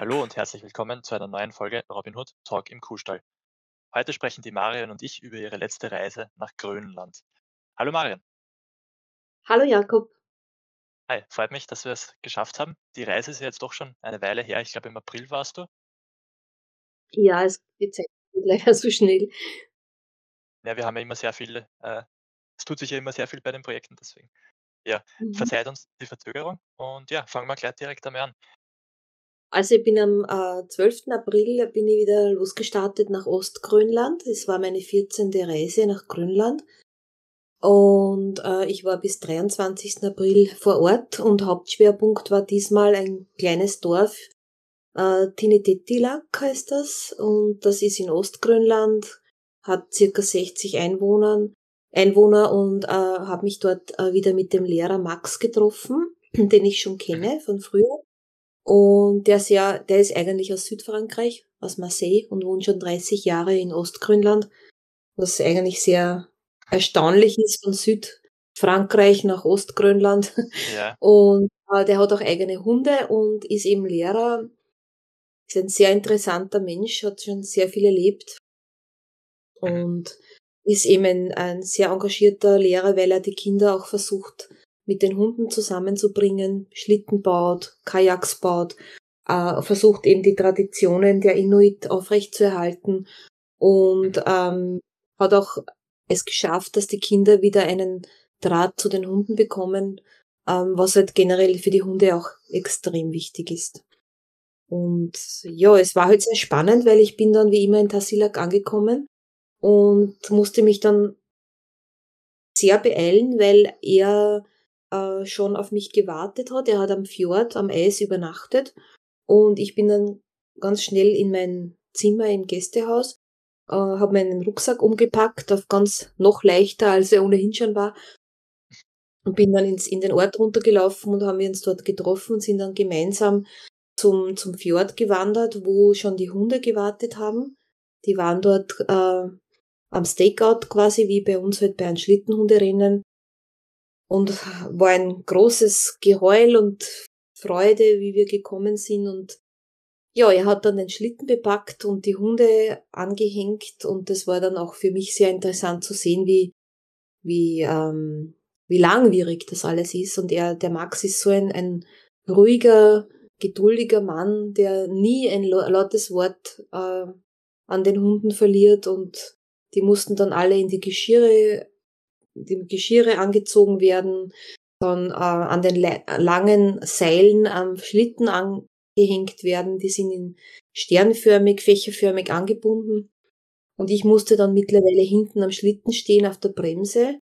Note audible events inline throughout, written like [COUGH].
Hallo und herzlich willkommen zu einer neuen Folge Robin Hood Talk im Kuhstall. Heute sprechen die Marion und ich über ihre letzte Reise nach Grönland. Hallo Marion. Hallo Jakob. Hi, freut mich, dass wir es geschafft haben. Die Reise ist ja jetzt doch schon eine Weile her. Ich glaube, im April warst du. Ja, es geht leider so schnell. Ja, wir haben ja immer sehr viel, äh, es tut sich ja immer sehr viel bei den Projekten, deswegen. Ja, Mhm. verzeiht uns die Verzögerung und ja, fangen wir gleich direkt einmal an. Also ich bin am äh, 12. April bin ich wieder losgestartet nach Ostgrönland. Es war meine 14. Reise nach Grönland. Und äh, ich war bis 23. April vor Ort und Hauptschwerpunkt war diesmal ein kleines Dorf. Äh, Tinitetilak heißt das und das ist in Ostgrönland, hat circa 60 Einwohner, Einwohner und äh, habe mich dort äh, wieder mit dem Lehrer Max getroffen, [CLEARS THROAT] den ich schon kenne von früher. Und der ist ja, der ist eigentlich aus Südfrankreich, aus Marseille und wohnt schon 30 Jahre in Ostgrönland, was eigentlich sehr erstaunlich ist von Südfrankreich nach Ostgrönland. Ja, [LAUGHS] Und äh, der hat auch eigene Hunde und ist eben Lehrer, ist ein sehr interessanter Mensch, hat schon sehr viel erlebt mhm. und ist eben ein, ein sehr engagierter Lehrer, weil er die Kinder auch versucht, mit den Hunden zusammenzubringen, Schlitten baut, Kajaks baut, äh, versucht eben die Traditionen der Inuit aufrechtzuerhalten und ähm, hat auch es geschafft, dass die Kinder wieder einen Draht zu den Hunden bekommen, ähm, was halt generell für die Hunde auch extrem wichtig ist. Und ja, es war halt sehr spannend, weil ich bin dann wie immer in Tassilak angekommen und musste mich dann sehr beeilen, weil er äh, schon auf mich gewartet hat. Er hat am Fjord, am Eis übernachtet und ich bin dann ganz schnell in mein Zimmer im Gästehaus, äh, habe meinen Rucksack umgepackt, auf ganz noch leichter, als er ohnehin schon war und bin dann ins, in den Ort runtergelaufen und haben wir uns dort getroffen und sind dann gemeinsam zum, zum Fjord gewandert, wo schon die Hunde gewartet haben. Die waren dort äh, am Stakeout quasi, wie bei uns halt bei einem Schlittenhunderennen. Und war ein großes Geheul und Freude, wie wir gekommen sind. Und ja, er hat dann den Schlitten bepackt und die Hunde angehängt. Und das war dann auch für mich sehr interessant zu sehen, wie, wie, ähm, wie langwierig das alles ist. Und er, der Max ist so ein, ein ruhiger, geduldiger Mann, der nie ein lautes Wort äh, an den Hunden verliert und die mussten dann alle in die Geschirre, die Geschirre angezogen werden, dann äh, an den langen Seilen am Schlitten angehängt werden. Die sind in sternförmig, fächerförmig angebunden. Und ich musste dann mittlerweile hinten am Schlitten stehen auf der Bremse,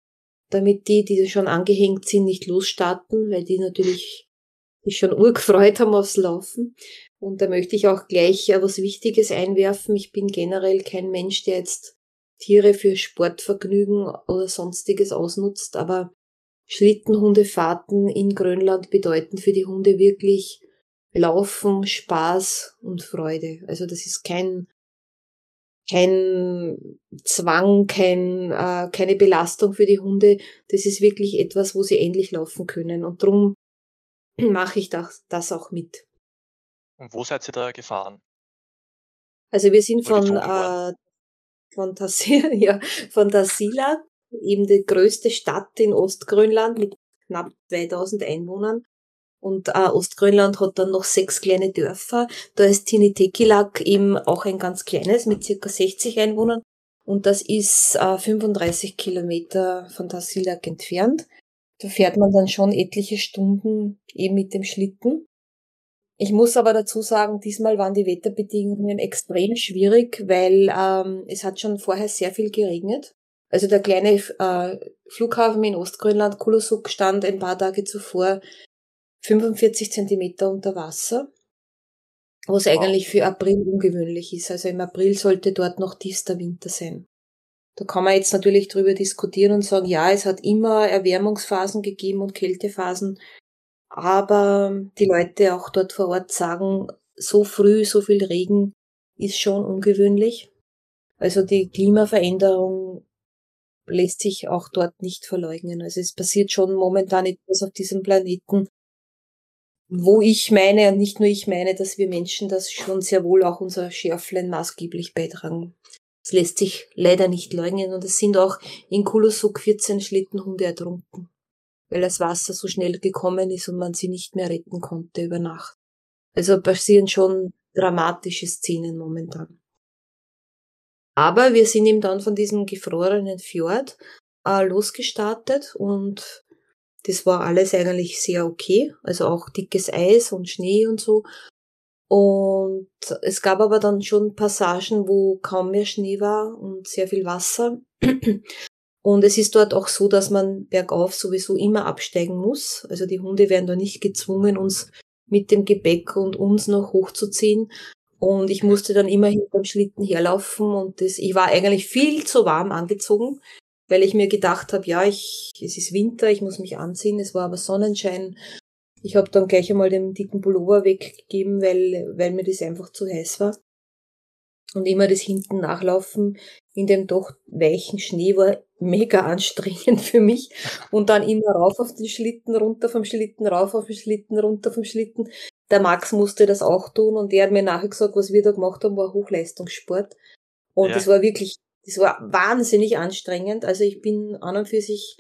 damit die, die schon angehängt sind, nicht losstarten, weil die natürlich sich schon urgefreut haben aufs Laufen. Und da möchte ich auch gleich was Wichtiges einwerfen. Ich bin generell kein Mensch, der jetzt Tiere für Sportvergnügen oder sonstiges ausnutzt, aber Schlittenhundefahrten in Grönland bedeuten für die Hunde wirklich Laufen, Spaß und Freude. Also das ist kein kein Zwang, kein, äh, keine Belastung für die Hunde. Das ist wirklich etwas, wo sie endlich laufen können. Und darum [CLEARS THROAT] mache ich das, das auch mit. Und wo seid ihr da gefahren? Also wir sind von, äh, von, Tassila, [LAUGHS] ja, von Tassila, eben die größte Stadt in Ostgrönland mit knapp 2000 Einwohnern. Und äh, Ostgrönland hat dann noch sechs kleine Dörfer. Da ist Tinitekilak eben auch ein ganz kleines mit circa 60 Einwohnern. Und das ist äh, 35 Kilometer von Tassilak entfernt. Da fährt man dann schon etliche Stunden eben mit dem Schlitten. Ich muss aber dazu sagen, diesmal waren die Wetterbedingungen extrem schwierig, weil ähm, es hat schon vorher sehr viel geregnet. Also der kleine äh, Flughafen in Ostgrönland, Kulusuk, stand ein paar Tage zuvor 45 Zentimeter unter Wasser, was Wow. eigentlich für April ungewöhnlich ist. Also im April sollte dort noch tiefster Winter sein. Da kann man jetzt natürlich drüber diskutieren und sagen, ja, es hat immer Erwärmungsphasen gegeben und Kältephasen, aber die Leute auch dort vor Ort sagen, so früh so viel Regen ist schon ungewöhnlich. Also die Klimaveränderung lässt sich auch dort nicht verleugnen. Also es passiert schon momentan etwas auf diesem Planeten, wo ich meine, und nicht nur ich meine, dass wir Menschen das schon sehr wohl auch unser Schärflein maßgeblich beitragen. Das lässt sich leider nicht leugnen und es sind auch in Kulusuk 14 Schlittenhunde ertrunken, weil das Wasser so schnell gekommen ist und man sie nicht mehr retten konnte über Nacht. Also passieren schon dramatische Szenen momentan. Aber wir sind ihm dann von diesem gefrorenen Fjord äh, losgestartet und das war alles eigentlich sehr okay. Also auch dickes Eis und Schnee und so. Und es gab aber dann schon Passagen, wo kaum mehr Schnee war und sehr viel Wasser. [CLEARS THROAT] Und es ist dort auch so, dass man bergauf sowieso immer absteigen muss. Also die Hunde werden da nicht gezwungen, uns mit dem Gepäck und uns noch hochzuziehen. Und ich musste dann immer hinterm Schlitten herlaufen und das, ich war eigentlich viel zu warm angezogen weil ich mir gedacht habe, ja, ich, es ist Winter, ich muss mich anziehen. Es war aber Sonnenschein. Ich habe dann gleich einmal den dicken Pullover weggegeben, weil, weil mir das einfach zu heiß war. Und immer das hinten nachlaufen in dem doch weichen Schnee war mega anstrengend [LAUGHS] für mich. Und dann immer rauf auf den Schlitten, runter vom Schlitten, rauf auf den Schlitten, runter vom Schlitten. Der Max musste das auch tun und der hat mir nachher gesagt, was wir da gemacht haben, war Hochleistungssport. Und ja. das war wirklich das war wahnsinnig anstrengend. Also ich bin an und für sich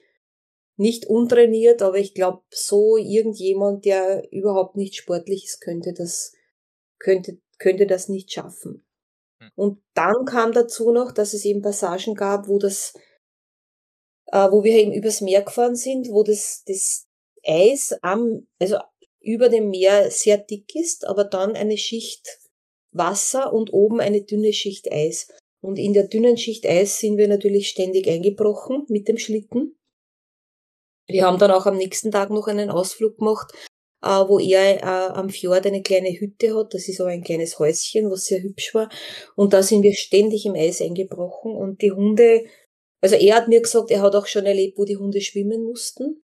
nicht untrainiert, aber ich glaube, so irgendjemand, der überhaupt nicht sportlich ist, könnte das, könnte, könnte das nicht schaffen. Hm. Und dann kam dazu noch, dass es eben Passagen gab, wo das, äh, wo wir eben übers Meer gefahren sind, wo das, das Eis am, also über dem Meer sehr dick ist, aber dann eine Schicht Wasser und oben eine dünne Schicht Eis. Und in der dünnen Schicht Eis sind wir natürlich ständig eingebrochen mit dem Schlitten. Wir haben dann auch am nächsten Tag noch einen Ausflug gemacht, äh, wo er äh, am Fjord eine kleine Hütte hat. Das ist so ein kleines Häuschen, was sehr hübsch war. Und da sind wir ständig im Eis eingebrochen und die Hunde, also er hat mir gesagt, er hat auch schon erlebt, wo die Hunde schwimmen mussten.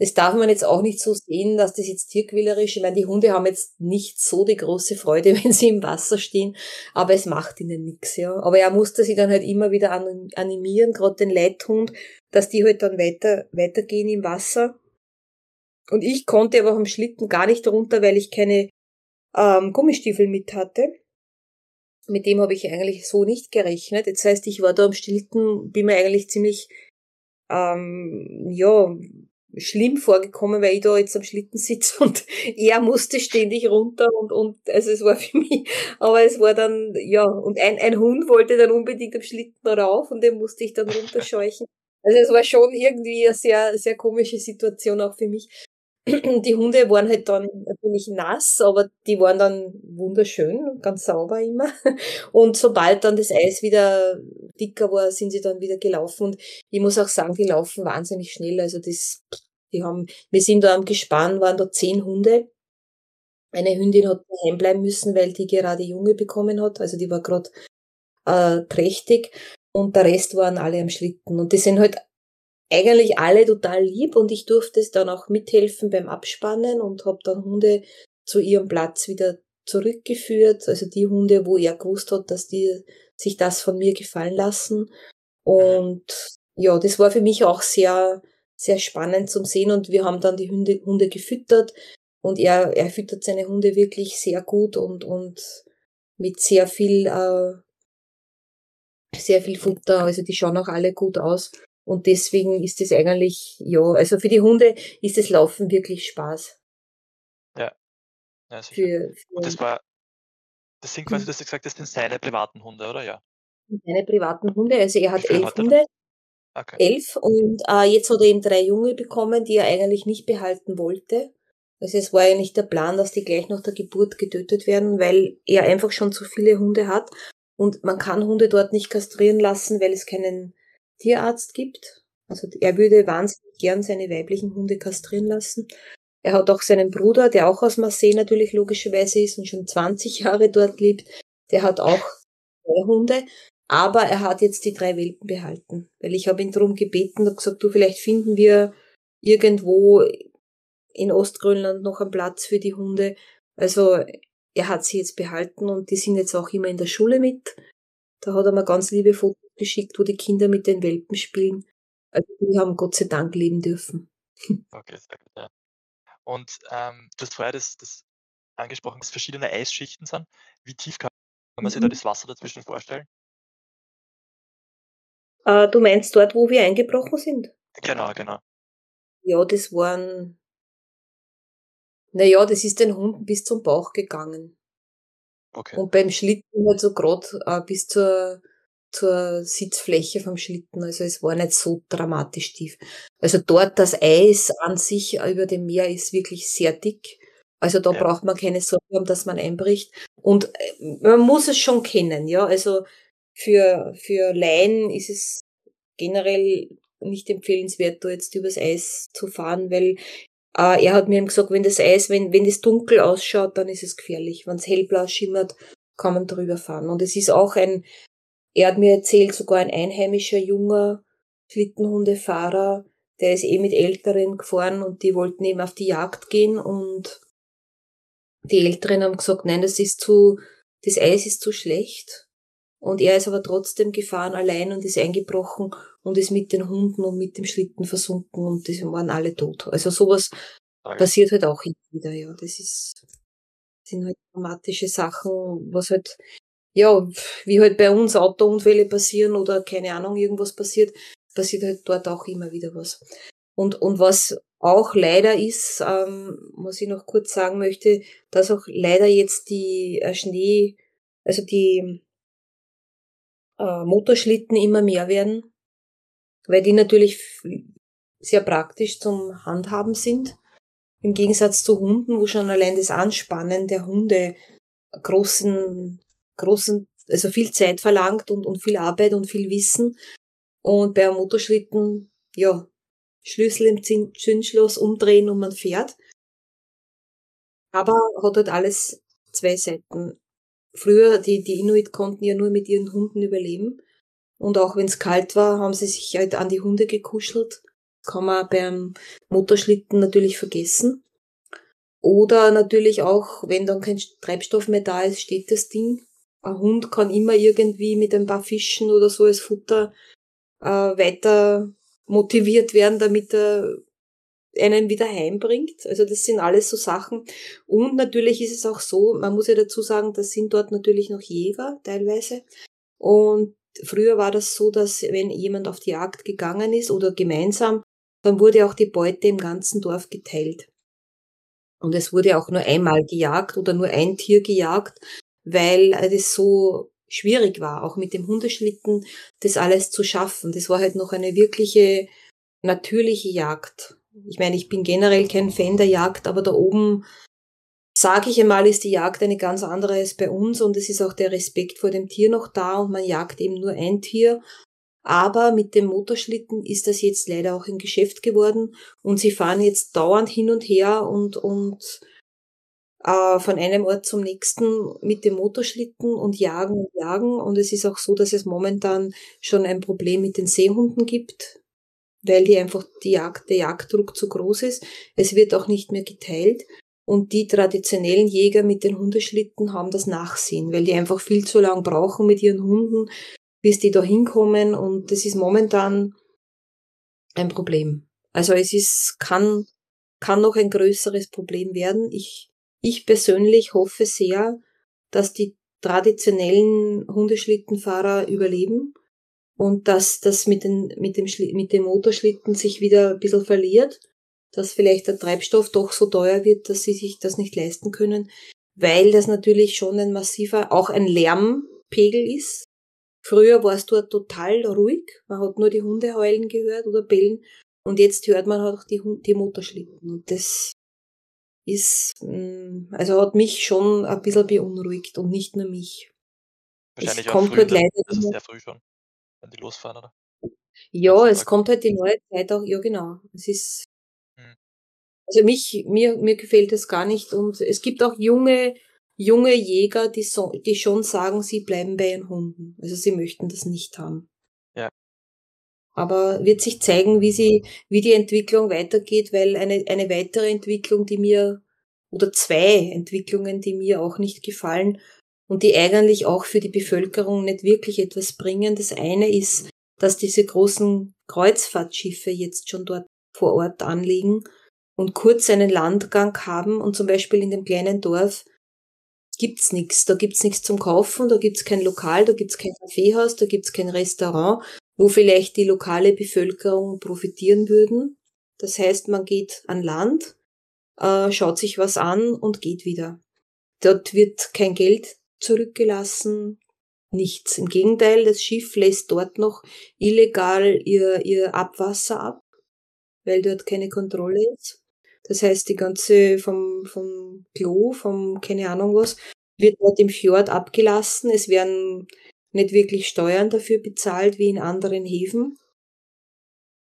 Das darf man jetzt auch nicht so sehen, dass das jetzt tierquälerisch, ich meine, die Hunde haben jetzt nicht so die große Freude, [LAUGHS] wenn sie im Wasser stehen, aber es macht ihnen nichts, ja. Aber er musste sie dann halt immer wieder animieren, gerade den Leithund, dass die halt dann weiter, weitergehen im Wasser. Und ich konnte aber am Schlitten gar nicht runter, weil ich keine ähm, Gummistiefel mit hatte. Mit dem habe ich eigentlich so nicht gerechnet. Das heißt, ich war da am Schlitten, bin mir eigentlich ziemlich ähm, ja, schlimm vorgekommen, weil ich da jetzt am Schlitten sitze und [LAUGHS] er musste ständig runter und, und also es war für mich, aber es war dann, ja, und ein, ein Hund wollte dann unbedingt am Schlitten rauf und den musste ich dann runterscheuchen. Also es war schon irgendwie eine sehr, sehr komische Situation auch für mich. [CLEARS THROAT] Die Hunde waren halt dann natürlich nass, aber die waren dann wunderschön, ganz sauber immer. [LAUGHS] Und sobald dann das Eis wieder dicker war, sind sie dann wieder gelaufen. Und ich muss auch sagen, die laufen wahnsinnig schnell. Also das, die haben, wir sind da am Gespann, waren da zehn Hunde. Eine Hündin hat daheim bleiben müssen, weil die gerade Junge bekommen hat. Also die war gerade äh, trächtig. Und der Rest waren alle am Schlitten. Und die sind halt eigentlich alle total lieb und ich durfte es dann auch mithelfen beim Abspannen und habe dann Hunde zu ihrem Platz wieder zurückgeführt. Also die Hunde, wo er gewusst hat, dass die sich das von mir gefallen lassen. Und ja, das war für mich auch sehr, sehr spannend zum Sehen und wir haben dann die Hunde, Hunde gefüttert und er, er füttert seine Hunde wirklich sehr gut und, und mit sehr viel, äh, sehr viel Futter. Also die schauen auch alle gut aus. Und deswegen ist es eigentlich, ja, also für die Hunde ist das Laufen wirklich Spaß. Ja. ja. Für, für und das war, das sind quasi, hm. das gesagt, das sind seine privaten Hunde, oder ja? Seine privaten Hunde, also er hat elf Hunde. Okay. Elf und äh, jetzt hat er eben drei Junge bekommen, die er eigentlich nicht behalten wollte. Also es war eigentlich der Plan, dass die gleich nach der Geburt getötet werden, weil er einfach schon zu viele Hunde hat. Und man kann Hunde dort nicht kastrieren lassen, weil es keinen Tierarzt gibt. Also er würde wahnsinnig gern seine weiblichen Hunde kastrieren lassen. Er hat auch seinen Bruder, der auch aus Marseille natürlich logischerweise ist und schon 20 Jahre dort lebt. Der hat auch zwei Hunde, aber er hat jetzt die drei Welpen behalten. Weil ich habe ihn darum gebeten und gesagt, du, vielleicht finden wir irgendwo in Ostgrönland noch einen Platz für die Hunde. Also er hat sie jetzt behalten und die sind jetzt auch immer in der Schule mit. Da hat er mir ganz liebe Fotos geschickt, wo die Kinder mit den Welpen spielen. Also die haben Gott sei Dank leben dürfen. [LAUGHS] Okay, sehr gut, ja. Und ähm, du hast vorher das, das angesprochen, dass verschiedene Eisschichten sind. Wie tief kann man sich da Mhm. das Wasser dazwischen vorstellen? Äh, du meinst dort, wo wir eingebrochen sind? Genau, genau. Ja, das waren. Na ja, das ist den Hunden bis zum Bauch gegangen. Okay. Und beim Schlitten halt so grad äh, bis zur, zur Sitzfläche vom Schlitten. Also es war nicht so dramatisch tief. Also dort das Eis an sich über dem Meer ist wirklich sehr dick. Also da Ja. braucht man keine Sorge haben, dass man einbricht. Und äh, man muss es schon kennen, ja. Also für, für Laien ist es generell nicht empfehlenswert, da jetzt übers Eis zu fahren, weil äh, er hat mir eben gesagt, wenn das Eis, wenn, wenn es dunkel ausschaut, dann ist es gefährlich. Wenn es hellblau schimmert, kann man drüber fahren. Und es ist auch ein, er hat mir erzählt, sogar ein einheimischer junger Schlittenhundefahrer, der ist eh mit Älteren gefahren und die wollten eben auf die Jagd gehen und die Älteren haben gesagt, nein, das ist zu, das Eis ist zu schlecht. Und er ist aber trotzdem gefahren allein und ist eingebrochen und ist mit den Hunden und mit dem Schlitten versunken und die waren alle tot. Also sowas Tragisch. passiert halt auch und wieder, ja. Das ist, sind halt dramatische Sachen, was halt, ja, wie halt bei uns Autounfälle passieren oder keine Ahnung, irgendwas passiert, passiert halt dort auch immer wieder was. Und, und was auch leider ist, ähm, was ich noch kurz sagen möchte, dass auch leider jetzt die äh, Schnee, also die äh, Motorschlitten immer mehr werden, weil die natürlich sehr praktisch zum Handhaben sind. Im Gegensatz zu Hunden, wo schon allein das Anspannen der Hunde großen, großen, also viel Zeit verlangt und, und viel Arbeit und viel Wissen. Und bei einem Motorschlitten, ja, Schlüssel im Zündschloss umdrehen und man fährt. Aber hat halt alles zwei Seiten. Früher, die, die Inuit konnten ja nur mit ihren Hunden überleben. Und auch wenn es kalt war, haben sie sich halt an die Hunde gekuschelt. Kann man beim Motorschlitten natürlich vergessen. Oder natürlich auch, wenn dann kein Treibstoff mehr da ist, steht das Ding. Ein Hund kann immer irgendwie mit ein paar Fischen oder so als Futter äh, weiter motiviert werden, damit er einen wieder heimbringt. Also das sind alles so Sachen. Und natürlich ist es auch so, man muss ja dazu sagen, das sind dort natürlich noch Jäger teilweise. Und früher war das so, dass wenn jemand auf die Jagd gegangen ist oder gemeinsam, dann wurde auch die Beute im ganzen Dorf geteilt. Und es wurde auch nur einmal gejagt oder nur ein Tier gejagt, weil es so schwierig war, auch mit dem Hundeschlitten das alles zu schaffen. Das war halt noch eine wirkliche natürliche Jagd. Ich meine, ich bin generell kein Fan der Jagd, aber da oben, sage ich einmal, ist die Jagd eine ganz andere als bei uns und es ist auch der Respekt vor dem Tier noch da und man jagt eben nur ein Tier. Aber mit dem Motorschlitten ist das jetzt leider auch ein Geschäft geworden und sie fahren jetzt dauernd hin und her und, und äh, von einem Ort zum nächsten mit dem Motorschlitten und jagen und jagen. Und es ist auch so, dass es momentan schon ein Problem mit den Seehunden gibt, weil die einfach die Jagd, der Jagddruck zu groß ist. Es wird auch nicht mehr geteilt. Und die traditionellen Jäger mit den Hundeschlitten haben das Nachsehen, weil die einfach viel zu lang brauchen mit ihren Hunden, bis die da hinkommen. Und das ist momentan ein Problem. Also es ist, kann, kann noch ein größeres Problem werden. Ich, ich persönlich hoffe sehr, dass die traditionellen Hundeschlittenfahrer überleben und dass das mit, den, mit, dem, mit dem Motorschlitten sich wieder ein bisschen verliert, dass vielleicht der Treibstoff doch so teuer wird, dass sie sich das nicht leisten können, weil das natürlich schon ein massiver, auch ein Lärmpegel ist. Früher war es dort total ruhig, man hat nur die Hunde heulen gehört oder bellen und jetzt hört man halt auch die, die Motorschlitten und das ist, mm, also hat mich schon ein bisschen beunruhigt und nicht nur mich. Wahrscheinlich es auch kommt früh, halt leider das ist sehr früh schon, wenn die losfahren, oder? Ja, es kommt halt die neue Zeit auch, ja genau. Es ist, Mhm. also mich, mir, mir gefällt es gar nicht und es gibt auch junge, junge Jäger, die so, die schon sagen, sie bleiben bei ihren Hunden. Also sie möchten das nicht haben. Aber wird sich zeigen, wie sie, wie die Entwicklung weitergeht, weil eine, eine weitere Entwicklung, die mir, oder zwei Entwicklungen, die mir auch nicht gefallen und die eigentlich auch für die Bevölkerung nicht wirklich etwas bringen. Das eine ist, dass diese großen Kreuzfahrtschiffe jetzt schon dort vor Ort anliegen und kurz einen Landgang haben und zum Beispiel in dem kleinen Dorf gibt's nichts. Da gibt's nichts zum Kaufen, da gibt's kein Lokal, da gibt's kein Kaffeehaus, da gibt's kein Restaurant, wo vielleicht die lokale Bevölkerung profitieren würden. Das heißt, man geht an Land, äh, schaut sich was an und geht wieder. Dort wird kein Geld zurückgelassen, nichts. Im Gegenteil, das Schiff lässt dort noch illegal ihr, ihr Abwasser ab, weil dort keine Kontrolle ist. Das heißt, die ganze vom, vom Klo, vom keine Ahnung was, wird dort im Fjord abgelassen. Es werden nicht wirklich Steuern dafür bezahlt wie in anderen Häfen.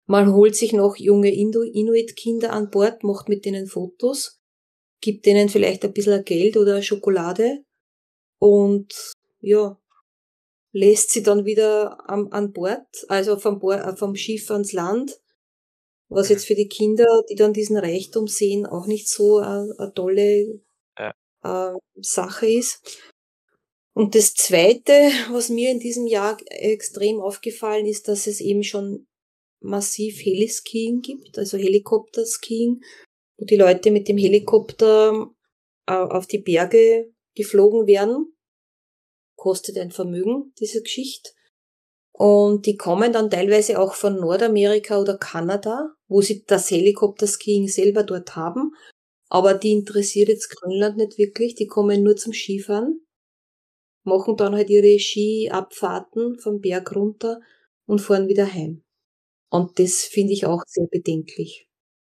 Man holt sich noch junge Inuit-Kinder an Bord, macht mit denen Fotos, gibt denen vielleicht ein bisschen Geld oder Schokolade und ja, lässt sie dann wieder am, an Bord, also vom, äh, vom Schiff ans Land, was jetzt für die Kinder, die dann diesen Reichtum sehen, auch nicht so eine, eine tolle ja. äh, Sache ist. Und das Zweite, was mir in diesem Jahr extrem aufgefallen ist, dass es eben schon massiv Heliskiing gibt, also Helikopterskiing, wo die Leute mit dem Helikopter äh, auf die Berge geflogen werden. Kostet ein Vermögen, diese Geschichte. Und die kommen dann teilweise auch von Nordamerika oder Kanada, wo sie das Helikopterskiing selber dort haben. Aber die interessiert jetzt Grönland nicht wirklich. Die kommen nur zum Skifahren, machen dann halt ihre Skiabfahrten vom Berg runter und fahren wieder heim. Und das finde ich auch sehr bedenklich.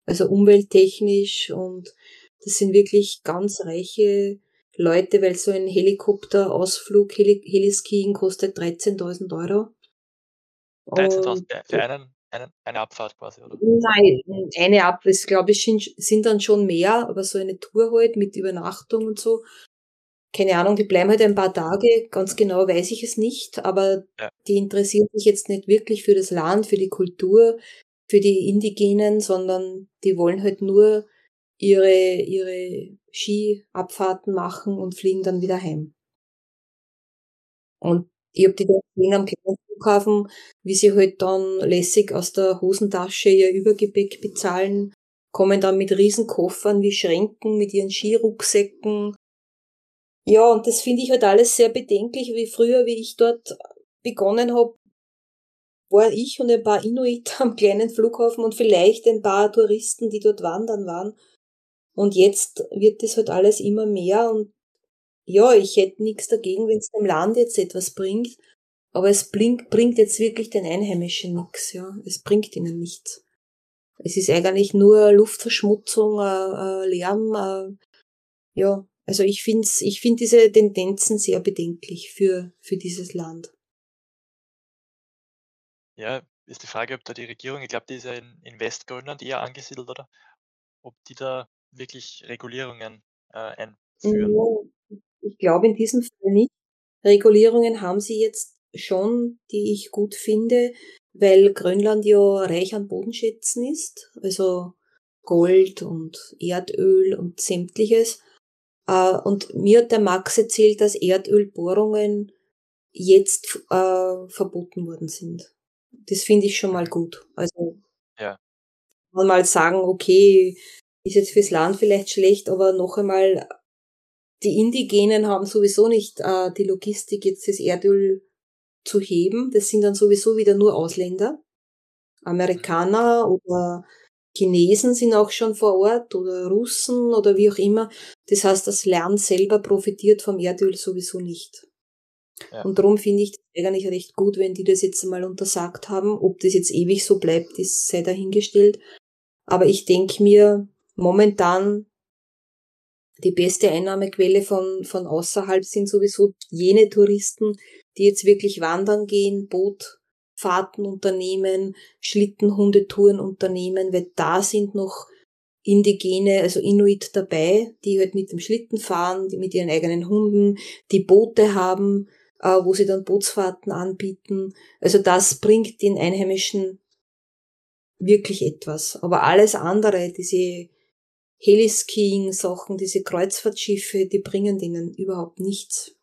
Also umwelttechnisch und das sind wirklich ganz reiche Leute, weil so ein Helikopterausflug, Heli Heliskiing kostet 13.000 Euro. 13.000 für einen, einen, eine Abfahrt quasi, oder? Nein, eine Abfahrt, glaube ich, sind dann schon mehr, aber so eine Tour halt mit Übernachtung und so keine Ahnung, die bleiben halt ein paar Tage, ganz genau weiß ich es nicht, aber ja. die interessieren sich jetzt nicht wirklich für das Land, für die Kultur, für die Indigenen, sondern die wollen halt nur ihre, ihre Skiabfahrten machen und fliegen dann wieder heim. Und ich hab die da gesehen am kleinen Flughafen, wie sie halt dann lässig aus der Hosentasche ihr Übergepäck bezahlen, kommen dann mit Riesenkoffern wie Schränken, mit ihren Skirucksäcken, ja, und das finde ich halt alles sehr bedenklich, wie früher, wie ich dort begonnen habe, war ich und ein paar Inuit [LAUGHS] am kleinen Flughafen und vielleicht ein paar Touristen, die dort wandern waren. Und jetzt wird das halt alles immer mehr und ja, ich hätte nichts dagegen, wenn es dem Land jetzt etwas bringt, aber es bringt, bringt jetzt wirklich den Einheimischen nichts, ja. Es bringt ihnen nichts. Es ist eigentlich nur Luftverschmutzung, äh, äh, Lärm, äh, ja, also ich finde ich find diese Tendenzen sehr bedenklich für, für dieses Land. Ja, ist die Frage, ob da die Regierung, ich glaube, die ist ja in, in Westgrönland eher angesiedelt, oder? Ob die da wirklich Regulierungen äh, einführen. Ja, ich glaube in diesem Fall nicht. Regulierungen haben sie jetzt schon, die ich gut finde, weil Grönland ja reich an Bodenschätzen ist, also Gold und Erdöl und sämtliches. Äh, und mir hat der Max erzählt, dass Erdölbohrungen jetzt äh, verboten worden sind. Das finde ich schon mal gut. Also ja. man mal sagen, okay, ist jetzt fürs Land vielleicht schlecht, aber noch einmal, die Indigenen haben sowieso nicht äh, die Logistik, jetzt das Erdöl zu heben. Das sind dann sowieso wieder nur Ausländer. Amerikaner oder Chinesen sind auch schon vor Ort oder Russen oder wie auch immer. Das heißt, das Land selber profitiert vom Erdöl sowieso nicht. Ja. Und darum finde ich das eigentlich recht gut, wenn die das jetzt mal untersagt haben. Ob das jetzt ewig so bleibt, ist sei dahingestellt. Aber ich denke mir, momentan die beste Einnahmequelle von, von außerhalb sind sowieso jene Touristen, die jetzt wirklich wandern gehen, Boot Fahrten unternehmen, Schlittenhundetouren unternehmen, weil da sind noch Indigene, also Inuit dabei, die halt mit dem Schlitten fahren, die mit ihren eigenen Hunden, die Boote haben, äh, wo sie dann Bootsfahrten anbieten. Also das bringt den Einheimischen wirklich etwas. Aber alles andere, diese Heliskiing-Sachen, diese Kreuzfahrtschiffe, die bringen denen überhaupt nichts.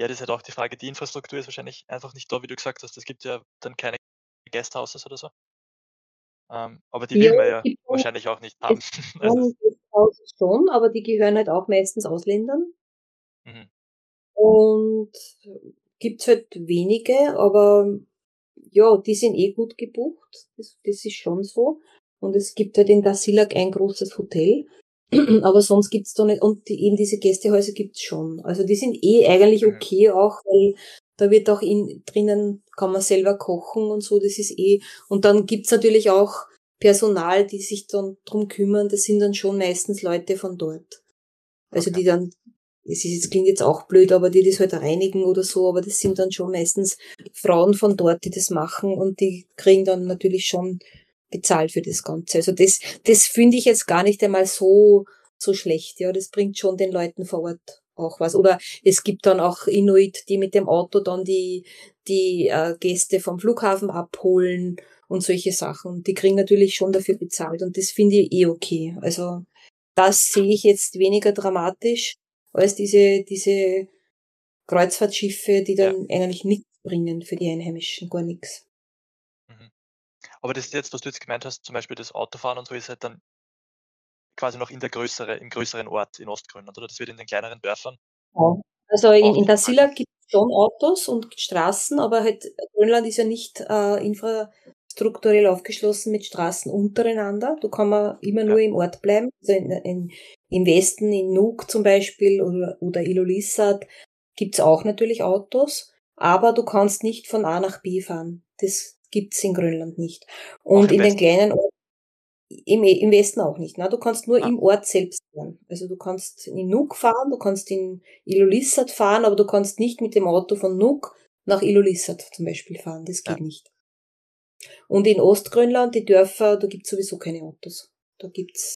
Ja. Ja, das ist halt auch die Frage. Die Infrastruktur ist wahrscheinlich einfach nicht da, wie du gesagt hast. Es gibt ja dann keine Guesthouses oder so. Ähm, aber die will man ja wahrscheinlich auch nicht haben. [LAUGHS] Also schon, aber die gehören halt auch meistens Ausländern. Mhm. Und gibt's halt wenige, aber ja, die sind eh gut gebucht. Das, das ist schon so. Und es gibt halt in Dasilak ein großes Hotel. [CLEARS THROAT] aber sonst gibt's da nicht, und die, eben diese Gästehäuser gibt's schon. Also die sind eh eigentlich okay auch, weil da wird auch in, drinnen, kann man selber kochen und so, das ist eh. Und dann gibt's natürlich auch Personal, die sich dann drum kümmern, das sind dann schon meistens Leute von dort. Also die dann, es ist, das klingt jetzt auch blöd, aber die das halt reinigen oder so, aber das sind dann schon meistens Frauen von dort, die das machen und die kriegen dann natürlich schon bezahlt für das Ganze. Also das, das finde ich jetzt gar nicht einmal so, so schlecht, ja. Das bringt schon den Leuten vor Ort auch was. Oder es gibt dann auch Inuit, die mit dem Auto dann die, die äh, Gäste vom Flughafen abholen und solche Sachen. Die kriegen natürlich schon dafür bezahlt und das finde ich eh okay. Also das sehe ich jetzt weniger dramatisch als diese, diese Kreuzfahrtschiffe, die dann ja. eigentlich nichts bringen für die Einheimischen, gar nichts. Aber das jetzt, was du jetzt gemeint hast, zum Beispiel das Autofahren und so, ist halt dann quasi noch in der größere, im größeren Ort in Ostgrönland, oder? Das wird in den kleineren Dörfern. Ja. Also in, in Tassila gibt es schon Autos und Straßen, aber halt Grönland ist ja nicht äh, infra, strukturell aufgeschlossen mit Straßen untereinander. Du kann man immer nur im Ort bleiben. Also in, in, Im Westen, in Nuuk zum Beispiel oder, oder Ilulissat gibt's auch natürlich Autos, aber du kannst nicht von A nach B fahren. Das gibt's in Grönland nicht. Und in den kleinen Orten, im, im Westen auch nicht. Ne? Du kannst nur ah. im Ort selbst fahren. Also du kannst in Nuuk fahren, du kannst in Ilulissat fahren, aber du kannst nicht mit dem Auto von Nuuk nach Ilulissat zum Beispiel fahren. Das geht ja. nicht. Und in Ostgrönland, die Dörfer, da gibt's sowieso keine Autos. Da gibt's,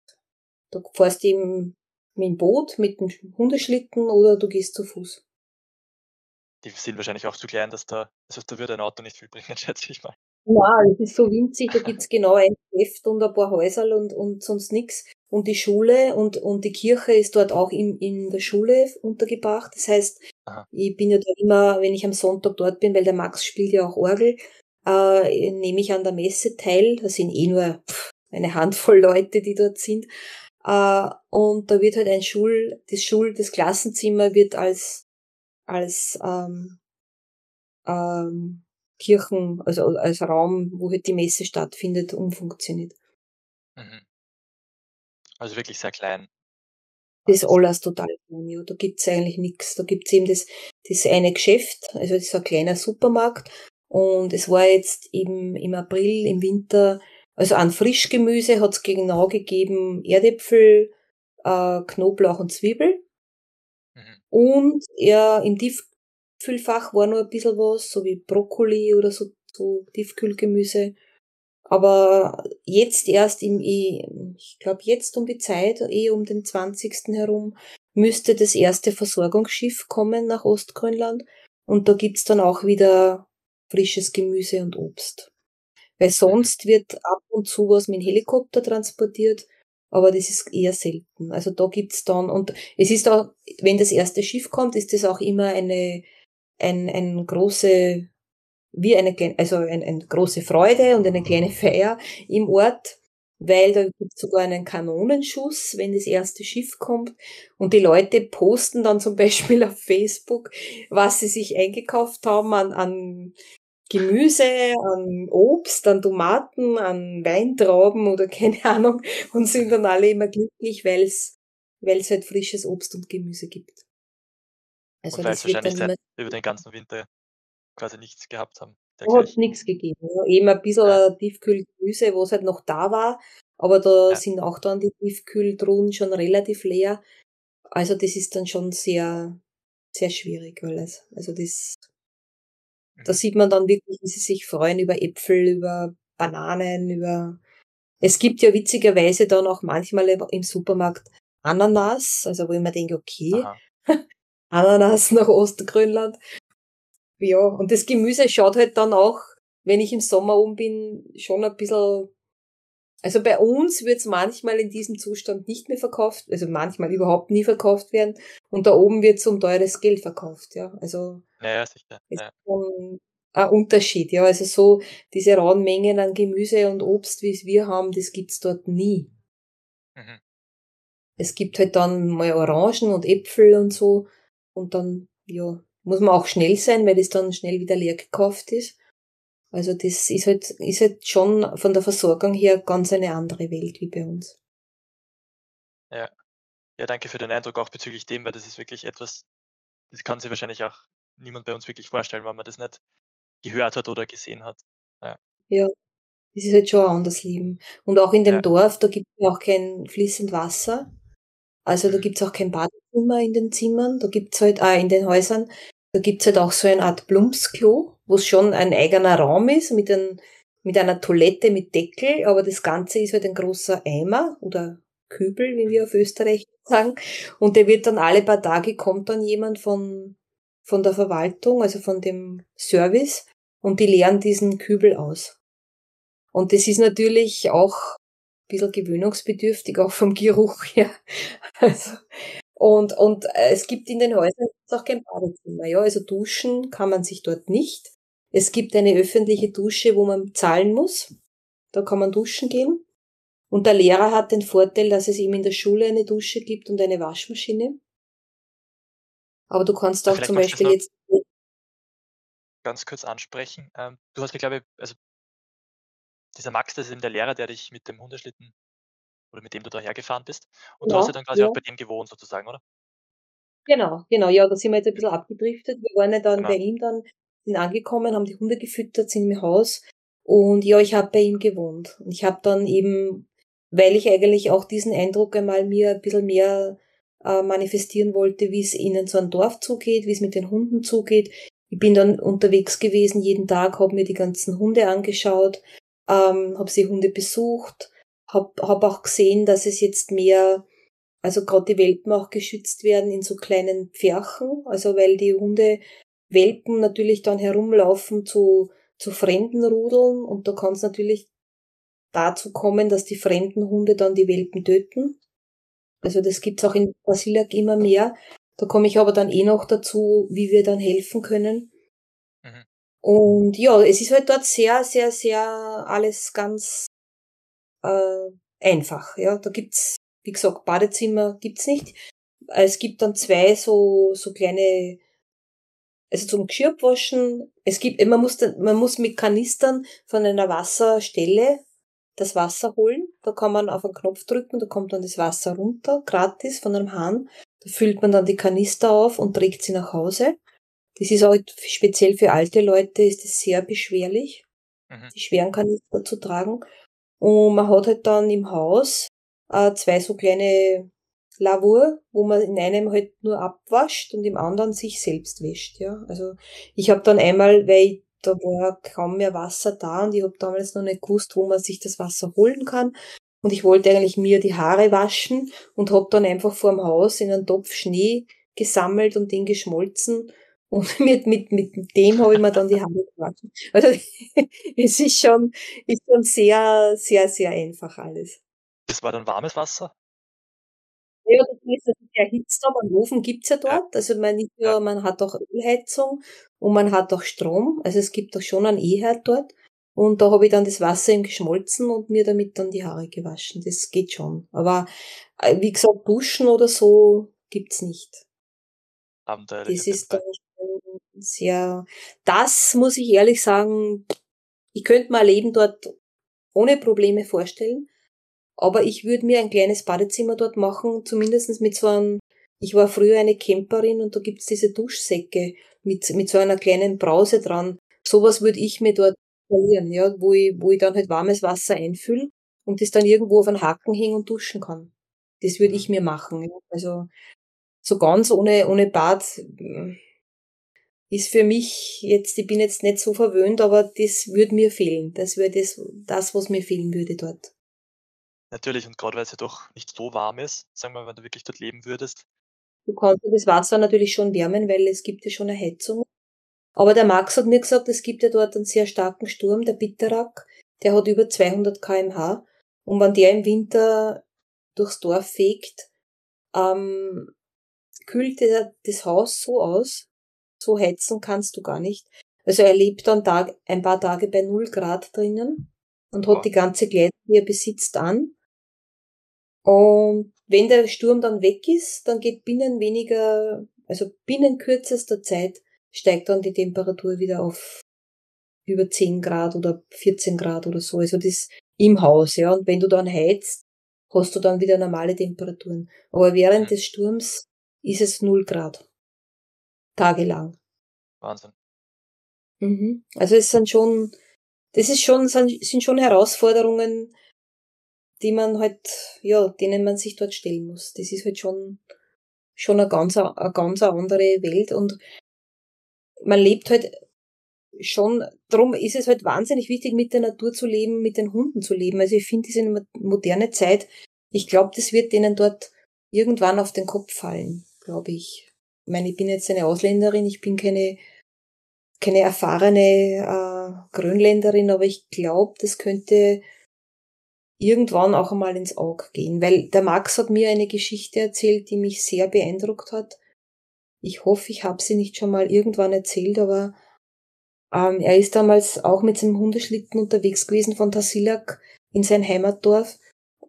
da fährst du eben mit dem Boot, mit dem Hundeschlitten oder du gehst zu Fuß. Die sind wahrscheinlich auch zu klein, dass da, also da würde ein Auto nicht viel bringen, [LAUGHS] schätze ich mal. Ja, das ist so winzig, da gibt's genau ein Heft und ein paar Häuser und, und sonst nix. Und die Schule und, und die Kirche ist dort auch in, in der Schule untergebracht. Das heißt, Aha. ich bin ja da immer, wenn ich am Sonntag dort bin, weil der Max spielt ja auch Orgel, äh, nehme ich an der Messe teil. Da sind eh nur pff, eine Handvoll Leute, die dort sind. Äh, und da wird halt ein Schul, das Schul, das Klassenzimmer wird als, als ähm, ähm, Kirchen, also als Raum, wo halt die Messe stattfindet, umfunktioniert. Mhm. Also wirklich sehr klein. Das ist alles total klein, ja. Da gibt's eigentlich nichts. Da gibt's eben das, das eine Geschäft, also das ist ein kleiner Supermarkt und es war jetzt eben im April, im Winter, also an Frischgemüse hat es genau gegeben Erdäpfel, äh, Knoblauch und Zwiebel. Mhm. Und ja, im Tiefkühlfach war noch ein bisschen was, so wie Brokkoli oder so, so Tiefkühlgemüse. Aber jetzt erst im, ich glaube jetzt um die Zeit, eh um den 20. herum, müsste das erste Versorgungsschiff kommen nach Ostgrönland. Und da gibt's dann auch wieder frisches Gemüse und Obst. Weil sonst wird ab und zu was mit dem Helikopter transportiert, aber das ist eher selten. Also da gibt's dann, und es ist auch, wenn das erste Schiff kommt, ist das auch immer eine, ein, ein große, wie eine, also eine, eine große Freude und eine kleine [LAUGHS] Feier im Ort, weil da gibt sogar einen Kanonenschuss, wenn das erste Schiff kommt. Und die Leute posten dann zum [LAUGHS] Beispiel auf Facebook, was sie sich eingekauft haben an, an Gemüse, an Obst, an Tomaten, an Weintrauben oder [LAUGHS] keine Ahnung und sind dann alle immer glücklich, weil es weil es halt frisches Obst und Gemüse gibt. Also und weil es wahrscheinlich seit, über den ganzen Winter quasi nichts gehabt haben. Hat nichts gegeben. Ja. Eben ein bisschen ja. Tiefkühlgemüse, was halt noch da war, aber da ja. sind auch dann die Tiefkühltruhen schon relativ leer. Also das ist dann schon sehr, sehr schwierig alles. Also das da mhm. sieht man dann wirklich, wie sie sich freuen über Äpfel, über Bananen, über. Es gibt ja witzigerweise dann auch manchmal im Supermarkt Ananas, also wo ich mir denke, okay, [LAUGHS] Ananas [LAUGHS] nach Ostgrönland. Ja, und das Gemüse schaut halt dann auch, wenn ich im Sommer um bin, schon ein bisschen also bei uns wird es manchmal in diesem Zustand nicht mehr verkauft, also manchmal überhaupt nie verkauft werden. Und da oben wird es um teures Geld verkauft, ja. Also ja, sicher. Ja. Schon, ein Unterschied. Ja, also so diese rauen Mengen an Gemüse und Obst, wie es wir haben, das gibt's dort nie. Mhm. Es gibt halt dann mal Orangen und Äpfel und so und dann, ja, muss man auch schnell sein, weil das dann schnell wieder leer gekauft ist. Also das ist halt, ist halt schon von der Versorgung her ganz eine andere Welt wie bei uns. Ja. Ja, danke für den Eindruck auch bezüglich dem, weil das ist wirklich etwas, das kann sich wahrscheinlich auch niemand bei uns wirklich vorstellen, weil man das nicht gehört hat oder gesehen hat. Ja. ja. Das ist halt schon ein anderes Leben. Und auch in dem ja. Dorf, da gibt es auch kein fließend Wasser. Also da mhm. gibt es auch kein Badezimmer in den Zimmern, da gibt's halt, äh, in den Häusern, da gibt's halt auch so eine Art Plumpsklo, wo es schon ein eigener Raum ist mit, ein, mit einer Toilette mit Deckel, aber das Ganze ist halt ein großer Eimer oder Kübel, wie wir auf Österreich sagen. Und der wird dann alle paar Tage kommt dann jemand von, von der Verwaltung, also von dem Service, und die leeren diesen Kübel aus. Und das ist natürlich auch ein bisschen gewöhnungsbedürftig, auch vom Geruch her. [LAUGHS] Also, und, und äh, es gibt in den Häusern auch kein Badezimmer, ja. Also duschen kann man sich dort nicht. Es gibt eine öffentliche Dusche, wo man zahlen muss. Da kann man duschen gehen. Und der Lehrer hat den Vorteil, dass es ihm in der Schule eine Dusche gibt und eine Waschmaschine. Aber du kannst auch zum Beispiel jetzt. Ganz kurz ansprechen. Ähm, du hast ja, glaube ich, also dieser Max, das ist eben der Lehrer, der dich mit dem Hundeschlitten oder mit dem du da hergefahren bist. Und ja, du hast ja dann quasi ja. auch bei dem gewohnt sozusagen, oder? Genau, genau. Ja, da sind wir jetzt ein bisschen abgedriftet. Wir waren ja dann genau. bei ihm dann, sind angekommen, haben die Hunde gefüttert, sind im Haus. Und ja, ich habe bei ihm gewohnt. Und ich habe dann eben, weil ich eigentlich auch diesen Eindruck einmal mir ein bisschen mehr äh, manifestieren wollte, wie es ihnen so ein Dorf zugeht, wie es mit den Hunden zugeht. Ich bin dann unterwegs gewesen jeden Tag, habe mir die ganzen Hunde angeschaut, ähm, habe sie Hunde besucht, habe hab auch gesehen, dass es jetzt mehr, also gerade die Welpen auch geschützt werden in so kleinen Pferchen, also weil die Hunde Welpen natürlich dann herumlaufen zu, zu fremden Rudeln und da kann es natürlich dazu kommen, dass die fremden Hunde dann die Welpen töten. Also das gibt's auch in Brasilien immer mehr. Da komme ich aber dann eh noch dazu, wie wir dann helfen können. Mhm. Und ja, es ist halt dort sehr, sehr, sehr alles ganz äh, einfach. Ja, da gibt's, wie gesagt, Badezimmer gibt's nicht. Es gibt dann zwei so so kleine, also zum Geschirrwaschen. Es gibt, man muss, man muss mit Kanistern von einer Wasserstelle das Wasser holen. Da kann man auf einen Knopf drücken, da kommt dann das Wasser runter, gratis von einem Hahn. Da füllt man dann die Kanister auf und trägt sie nach Hause. Das ist auch speziell für alte Leute ist es sehr beschwerlich, mhm. die schweren Kanister zu tragen. Und man hat halt dann im Haus äh, zwei so kleine Lavur, wo man in einem halt nur abwascht und im anderen sich selbst wäscht. Ja, also ich habe dann einmal, weil da war kaum mehr Wasser da und ich habe damals noch nicht gewusst, wo man sich das Wasser holen kann. Und ich wollte eigentlich mir die Haare waschen und habe dann einfach vor dem Haus in einen Topf Schnee gesammelt und den geschmolzen und [LAUGHS] mit, mit, mit dem habe ich mir dann die Haare gewaschen. Also [LAUGHS] es ist schon, ist schon sehr, sehr, sehr einfach alles. Das war dann warmes Wasser? Ja, das ist also der erhitzt, aber einen Ofen gibt's ja dort. Also man, nicht nur, man hat auch Ölheizung und man hat auch Strom. Also es gibt auch schon einen E-Herd dort. Und da habe ich dann das Wasser eben geschmolzen und mir damit dann die Haare gewaschen. Das geht schon. Aber äh, wie gesagt, Duschen oder so gibt's nicht. Abenteuerlich. Das ist dann sehr, das muss ich ehrlich sagen, ich könnte mal Leben dort ohne Probleme vorstellen, aber ich würde mir ein kleines Badezimmer dort machen, zumindestens mit so einem, ich war früher eine Camperin und da gibt's diese Duschsäcke mit, mit so einer kleinen Brause dran. Sowas würde ich mir dort verlieren, ja, wo ich, wo ich dann halt warmes Wasser einfülle und das dann irgendwo auf einen Haken hängen und duschen kann. Das würde ich mir machen. Ja. Also so ganz ohne, ohne Bad ist für mich jetzt, ich bin jetzt nicht so verwöhnt, aber das würde mir fehlen. Das wäre das, das, was mir fehlen würde dort. Natürlich, und gerade weil es ja doch nicht so warm ist, sagen wir mal, wenn du wirklich dort leben würdest. Du kannst das Wasser natürlich schon wärmen, weil es gibt ja schon eine Heizung. Aber der Max hat mir gesagt, es gibt ja dort einen sehr starken Sturm, der Bitterak, der hat über 200 kmh. Und wenn der im Winter durchs Dorf fegt, ähm, kühlt das Haus so aus, so heizen kannst du gar nicht. Also er lebt dann Tag, ein paar Tage bei null Grad drinnen und hat die ganze Kleidung, die er besitzt, an. Und wenn der Sturm dann weg ist, dann geht binnen weniger, also binnen kürzester Zeit steigt dann die Temperatur wieder auf über 10 Grad oder 14 Grad oder so. Also das im Haus, ja. Und wenn du dann heizt, hast du dann wieder normale Temperaturen. Aber während des Sturms ist es 0 Grad. Tagelang. Wahnsinn. Mhm. Also es sind schon, das ist schon, sind schon Herausforderungen, die man halt, ja, denen man sich dort stellen muss. Das ist halt schon, schon eine ganz, eine ganz andere Welt und man lebt halt schon, darum ist es halt wahnsinnig wichtig, mit der Natur zu leben, mit den Hunden zu leben. Also ich finde diese moderne Zeit, ich glaube, das wird denen dort irgendwann auf den Kopf fallen, glaube ich. Ich meine, ich bin jetzt eine Ausländerin, ich bin keine keine erfahrene äh, Grönländerin, aber ich glaube, das könnte irgendwann auch einmal ins Auge gehen, weil der Max hat mir eine Geschichte erzählt, die mich sehr beeindruckt hat. Ich hoffe, ich habe sie nicht schon mal irgendwann erzählt, aber ähm, er ist damals auch mit seinem Hundeschlitten unterwegs gewesen von Tasilak in sein Heimatdorf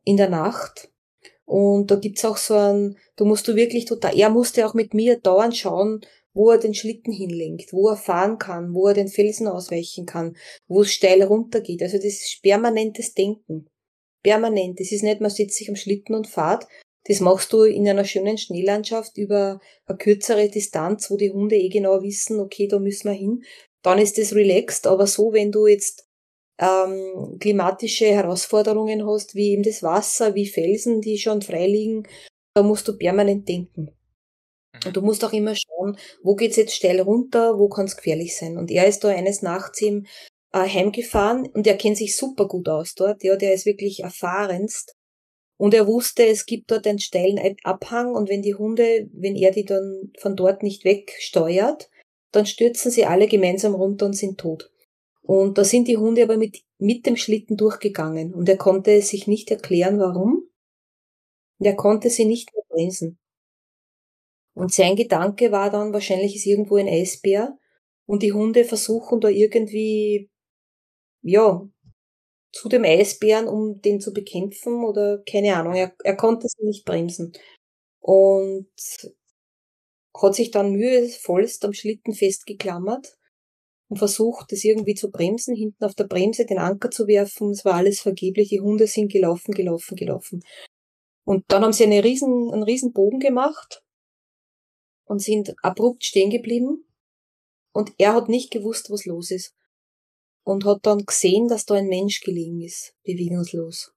in der Nacht. Und da gibt's auch so ein, da musst du wirklich total, er musste auch mit mir dauernd schauen, wo er den Schlitten hinlenkt, wo er fahren kann, wo er den Felsen ausweichen kann, wo es steil runtergeht. Also das ist permanentes Denken. Permanent. Das ist nicht, man sitzt sich am Schlitten und fahrt. Das machst du in einer schönen Schneelandschaft über eine kürzere Distanz, wo die Hunde eh genau wissen, okay, da müssen wir hin. Dann ist das relaxed, aber so, wenn du jetzt ähm, klimatische Herausforderungen hast, wie eben das Wasser, wie Felsen, die schon frei liegen, da musst du permanent denken. Und du musst auch immer schauen, wo geht's jetzt steil runter, wo kann's gefährlich sein. Und er ist da eines Nachts ihm äh, heimgefahren und er kennt sich super gut aus dort. Ja, der ist wirklich erfahrenst. Und er wusste, es gibt dort einen steilen Abhang und wenn die Hunde, wenn er die dann von dort nicht wegsteuert, dann stürzen sie alle gemeinsam runter und sind tot. Und da sind die Hunde aber mit, mit dem Schlitten durchgegangen und er konnte sich nicht erklären, warum. Und er konnte sie nicht mehr bremsen. Und sein Gedanke war dann, wahrscheinlich ist irgendwo ein Eisbär und die Hunde versuchen da irgendwie, ja, zu dem Eisbären, um den zu bekämpfen oder keine Ahnung. Er, er konnte sie nicht bremsen. Und hat sich dann mühevollst am Schlitten festgeklammert und versucht, das irgendwie zu bremsen, hinten auf der Bremse den Anker zu werfen. Es war alles vergeblich. Die Hunde sind gelaufen, gelaufen, gelaufen. Und dann haben sie eine riesen, einen riesen Bogen gemacht und sind abrupt stehen geblieben. Und er hat nicht gewusst, was los ist. Und hat dann gesehen, dass da ein Mensch gelegen ist, bewegungslos.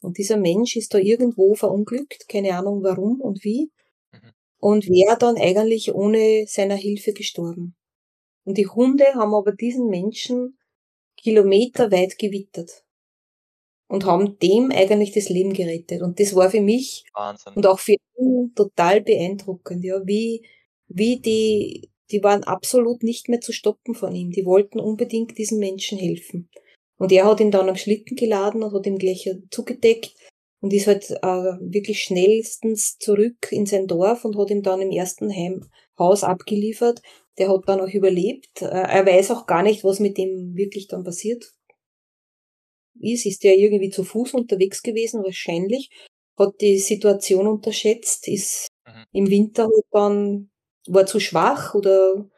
Und dieser Mensch ist da irgendwo verunglückt, keine Ahnung warum und wie. Mhm. Und wäre dann eigentlich ohne seiner Hilfe gestorben. Und die Hunde haben aber diesen Menschen kilometerweit gewittert und haben dem eigentlich das Leben gerettet. Und das war für mich Wahnsinn. und auch für ihn total beeindruckend, ja, wie, wie die, die waren absolut nicht mehr zu stoppen von ihm. Die wollten unbedingt diesen Menschen helfen. Und er hat ihn dann am Schlitten geladen und hat ihm gleich zugedeckt und ist halt äh, wirklich schnellstens zurück in sein Dorf und hat ihm dann im ersten Heim, Haus abgeliefert. Der hat dann auch überlebt. Äh, er weiß auch gar nicht, was mit dem wirklich dann passiert ist. Ist der irgendwie zu Fuß unterwegs gewesen? Wahrscheinlich. Hat die Situation unterschätzt, ist mhm. im Winter halt dann, war zu schwach oder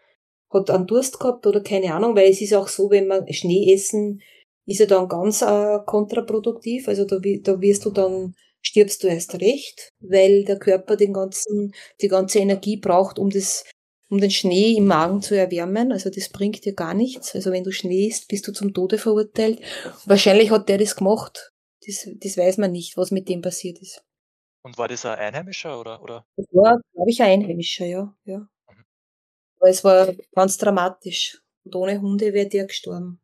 hat einen Durst gehabt oder keine Ahnung, weil es ist auch so, wenn man Schnee essen, ist ja dann ganz äh, kontraproduktiv. Also da, da wirst du dann, stirbst du erst recht, weil der Körper den ganzen, die ganze Energie braucht, um das um den Schnee im Magen zu erwärmen. Also das bringt dir gar nichts. Also wenn du Schnee isst, bist du zum Tode verurteilt. Wahrscheinlich hat der das gemacht. Das, das weiß man nicht, was mit dem passiert ist. Und war das ein Einheimischer oder? oder? Das war, glaube ich, ein Einheimischer, ja. ja. Mhm. Aber es war ganz dramatisch. Und ohne Hunde wäre der gestorben.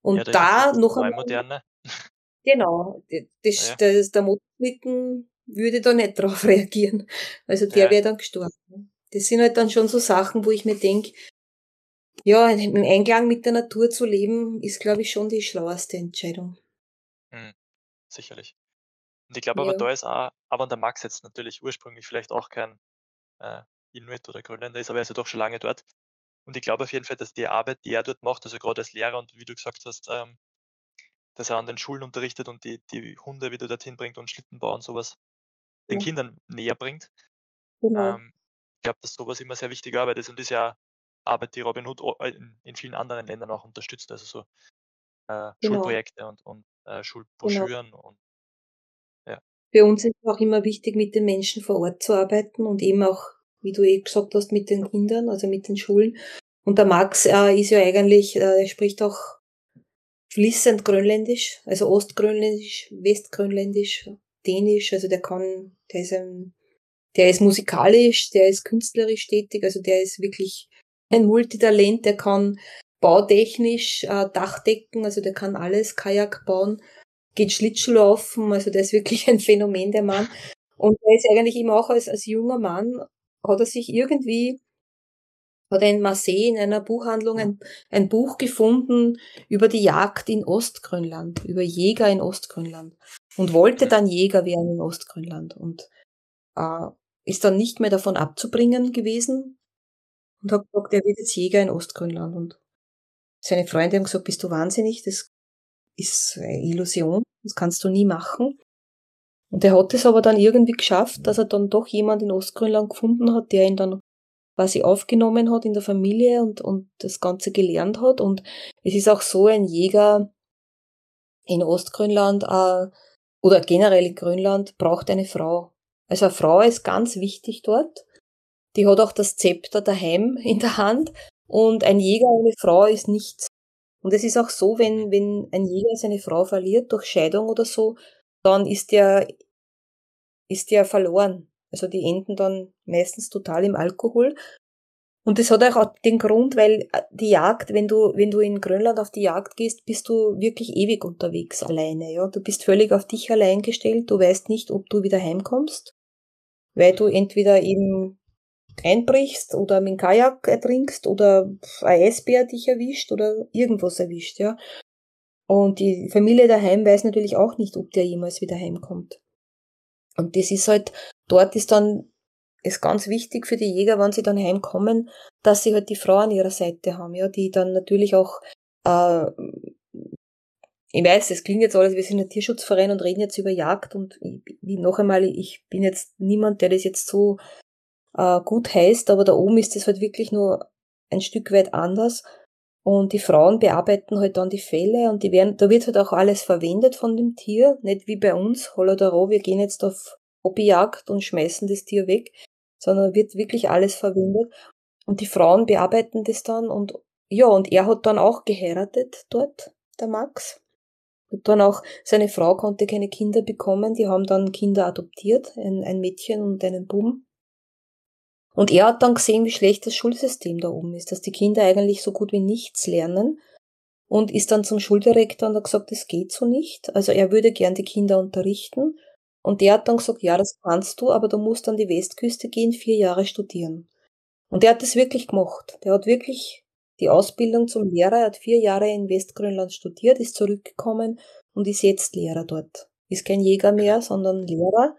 Und ja, da noch einmal. Moderne. [LAUGHS] Genau. Das, ja. das, der Motorschlitten würde da nicht drauf [LAUGHS] reagieren. Also der ja. wäre dann gestorben das sind halt dann schon so Sachen, wo ich mir denke, ja, im Einklang mit der Natur zu leben, ist, glaube ich, schon die schlaueste Entscheidung. Hm, sicherlich. Und ich glaube ja. aber, da ist auch, aber der Max jetzt natürlich ursprünglich vielleicht auch kein äh, Inuit oder Grönländer ist, aber er ist ja doch schon lange dort. Und ich glaube auf jeden Fall, dass die Arbeit, die er dort macht, also gerade als Lehrer und wie du gesagt hast, ähm, dass er an den Schulen unterrichtet und die die Hunde wieder dorthin bringt und Schlittenbau und sowas den Ja. Kindern näher bringt. Genau. Ähm, glaube, dass sowas immer sehr wichtige Arbeit ist und ist ja Arbeit, die Robin Hood äh, in vielen anderen Ländern auch unterstützt, also so, äh, Genau. Schulprojekte und und, äh, Genau. Schulbroschüren und ja. Für uns ist auch immer wichtig, mit den Menschen vor Ort zu arbeiten und eben auch, wie du eh gesagt hast, mit den Kindern, also mit den Schulen. Und der Max, äh, ist ja eigentlich, äh, er spricht auch fließend Grönländisch, also Ostgrönländisch, Westgrönländisch, Dänisch, also der kann, der ist ein, der ist musikalisch, der ist künstlerisch tätig, also der ist wirklich ein Multitalent, der kann bautechnisch äh, Dachdecken, also der kann alles, Kajak bauen, geht Schlittschuhlaufen, also der ist wirklich ein Phänomen, der Mann. Und er ist eigentlich immer auch als, als junger Mann, hat er sich irgendwie, hat er in Marseille in einer Buchhandlung ein, ein Buch gefunden über die Jagd in Ostgrönland, über Jäger in Ostgrönland und wollte dann Jäger werden in Ostgrönland und äh, ist dann nicht mehr davon abzubringen gewesen und hat gesagt, er wird jetzt Jäger in Ostgrönland und seine Freunde haben gesagt, bist du wahnsinnig, das ist eine Illusion, das kannst du nie machen. Und er hat es aber dann irgendwie geschafft, dass er dann doch jemand in Ostgrönland gefunden hat, der ihn dann quasi aufgenommen hat in der Familie und, und das Ganze gelernt hat. Und es ist auch so, ein Jäger in Ostgrönland äh, oder generell in Grönland braucht eine Frau. Also eine Frau ist ganz wichtig dort. Die hat auch das Zepter daheim [LAUGHS] in der Hand. Und ein Jäger ohne Frau ist nichts. Und es ist auch so, wenn, wenn ein Jäger seine Frau verliert durch Scheidung oder so, dann ist der, ist der verloren. Also die enden dann meistens total im Alkohol. Und das hat auch den Grund, weil äh, die Jagd, wenn du, wenn du in Grönland auf die Jagd gehst, bist du wirklich ewig unterwegs alleine, ja. Du bist völlig auf dich allein gestellt. Du weißt nicht, ob du wieder heimkommst, weil du entweder eben einbrichst oder mit dem Kajak ertrinkst oder ein Eisbär dich erwischt oder irgendwas erwischt, ja. Und die Familie daheim weiß natürlich auch nicht, ob der jemals wieder heimkommt. Und das ist halt, dort ist dann, ist ganz wichtig für die Jäger, wenn sie dann heimkommen, dass sie halt die Frau an ihrer Seite haben, ja, die dann natürlich auch, äh, ich weiß, es klingt jetzt alles, wir sind ein Tierschutzverein und reden jetzt über Jagd und wie noch einmal, ich bin jetzt niemand, der das jetzt so äh, gut heißt, aber da oben ist es halt wirklich nur ein Stück weit anders. Und die Frauen bearbeiten halt dann die Fälle und die werden, da wird halt auch alles verwendet von dem Tier, nicht wie bei uns, da wir gehen jetzt auf Hobbyjagd und schmeißen das Tier weg, sondern wird wirklich alles verwendet. Und die Frauen bearbeiten das dann und ja, und er hat dann auch geheiratet dort, der Max. Und dann auch, seine Frau konnte keine Kinder bekommen, die haben dann Kinder adoptiert, ein, ein Mädchen und einen Buben. Und er hat dann gesehen, wie schlecht das Schulsystem da oben ist, dass die Kinder eigentlich so gut wie nichts lernen und ist dann zum Schuldirektor und hat gesagt, das geht so nicht. Also er würde gern die Kinder unterrichten. Und der hat dann gesagt, ja, das kannst du, aber du musst an die Westküste gehen, vier Jahre studieren. Und der hat das wirklich gemacht. Der hat wirklich die Ausbildung zum Lehrer, er hat vier Jahre in Westgrönland studiert, ist zurückgekommen und ist jetzt Lehrer dort. Ist kein Jäger mehr, sondern Lehrer.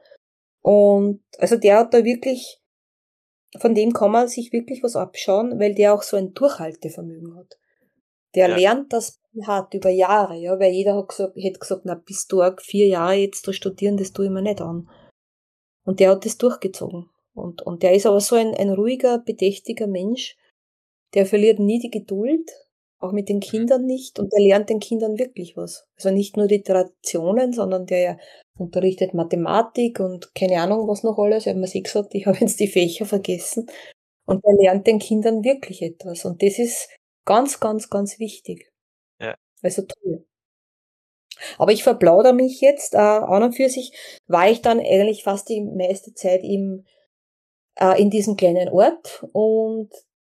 Und also der hat da wirklich von dem kann man sich wirklich was abschauen, weil der auch so ein Durchhaltevermögen hat. Der ja. lernt das hart über Jahre, ja, weil jeder hat gesagt, hätte gesagt, na, bist du auch vier Jahre jetzt da studieren, das tue ich mir nicht an. Und der hat das durchgezogen. Und, und der ist aber so ein, ein ruhiger, bedächtiger Mensch, der verliert nie die Geduld, auch mit den Kindern nicht, und der lernt den Kindern wirklich was. Also nicht nur die Traditionen, sondern der unterrichtet Mathematik und keine Ahnung was noch alles. Ich habe mir sie gesagt, ich habe jetzt die Fächer vergessen. Und er lernt den Kindern wirklich etwas. Und das ist ganz, ganz, ganz wichtig. Ja. Also toll. Aber ich verplaudere mich jetzt. Äh, an und für sich war ich dann eigentlich fast die meiste Zeit im, äh, in diesem kleinen Ort und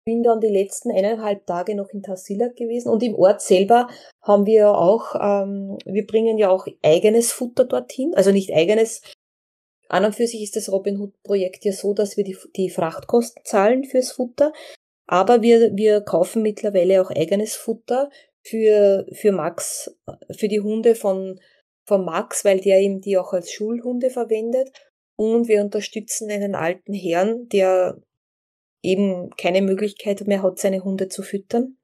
bin dann die letzten eineinhalb Tage noch in Tassila gewesen und im Ort selber haben wir auch, ähm, wir bringen ja auch eigenes Futter dorthin, also nicht eigenes. An und für sich ist das Robin Hood Projekt ja so, dass wir die, die Frachtkosten zahlen fürs Futter, aber wir, wir kaufen mittlerweile auch eigenes Futter für, für Max, für die Hunde von, von Max, weil der eben die auch als Schulhunde verwendet. Und wir unterstützen einen alten Herrn, der eben keine Möglichkeit mehr hat, seine Hunde zu füttern.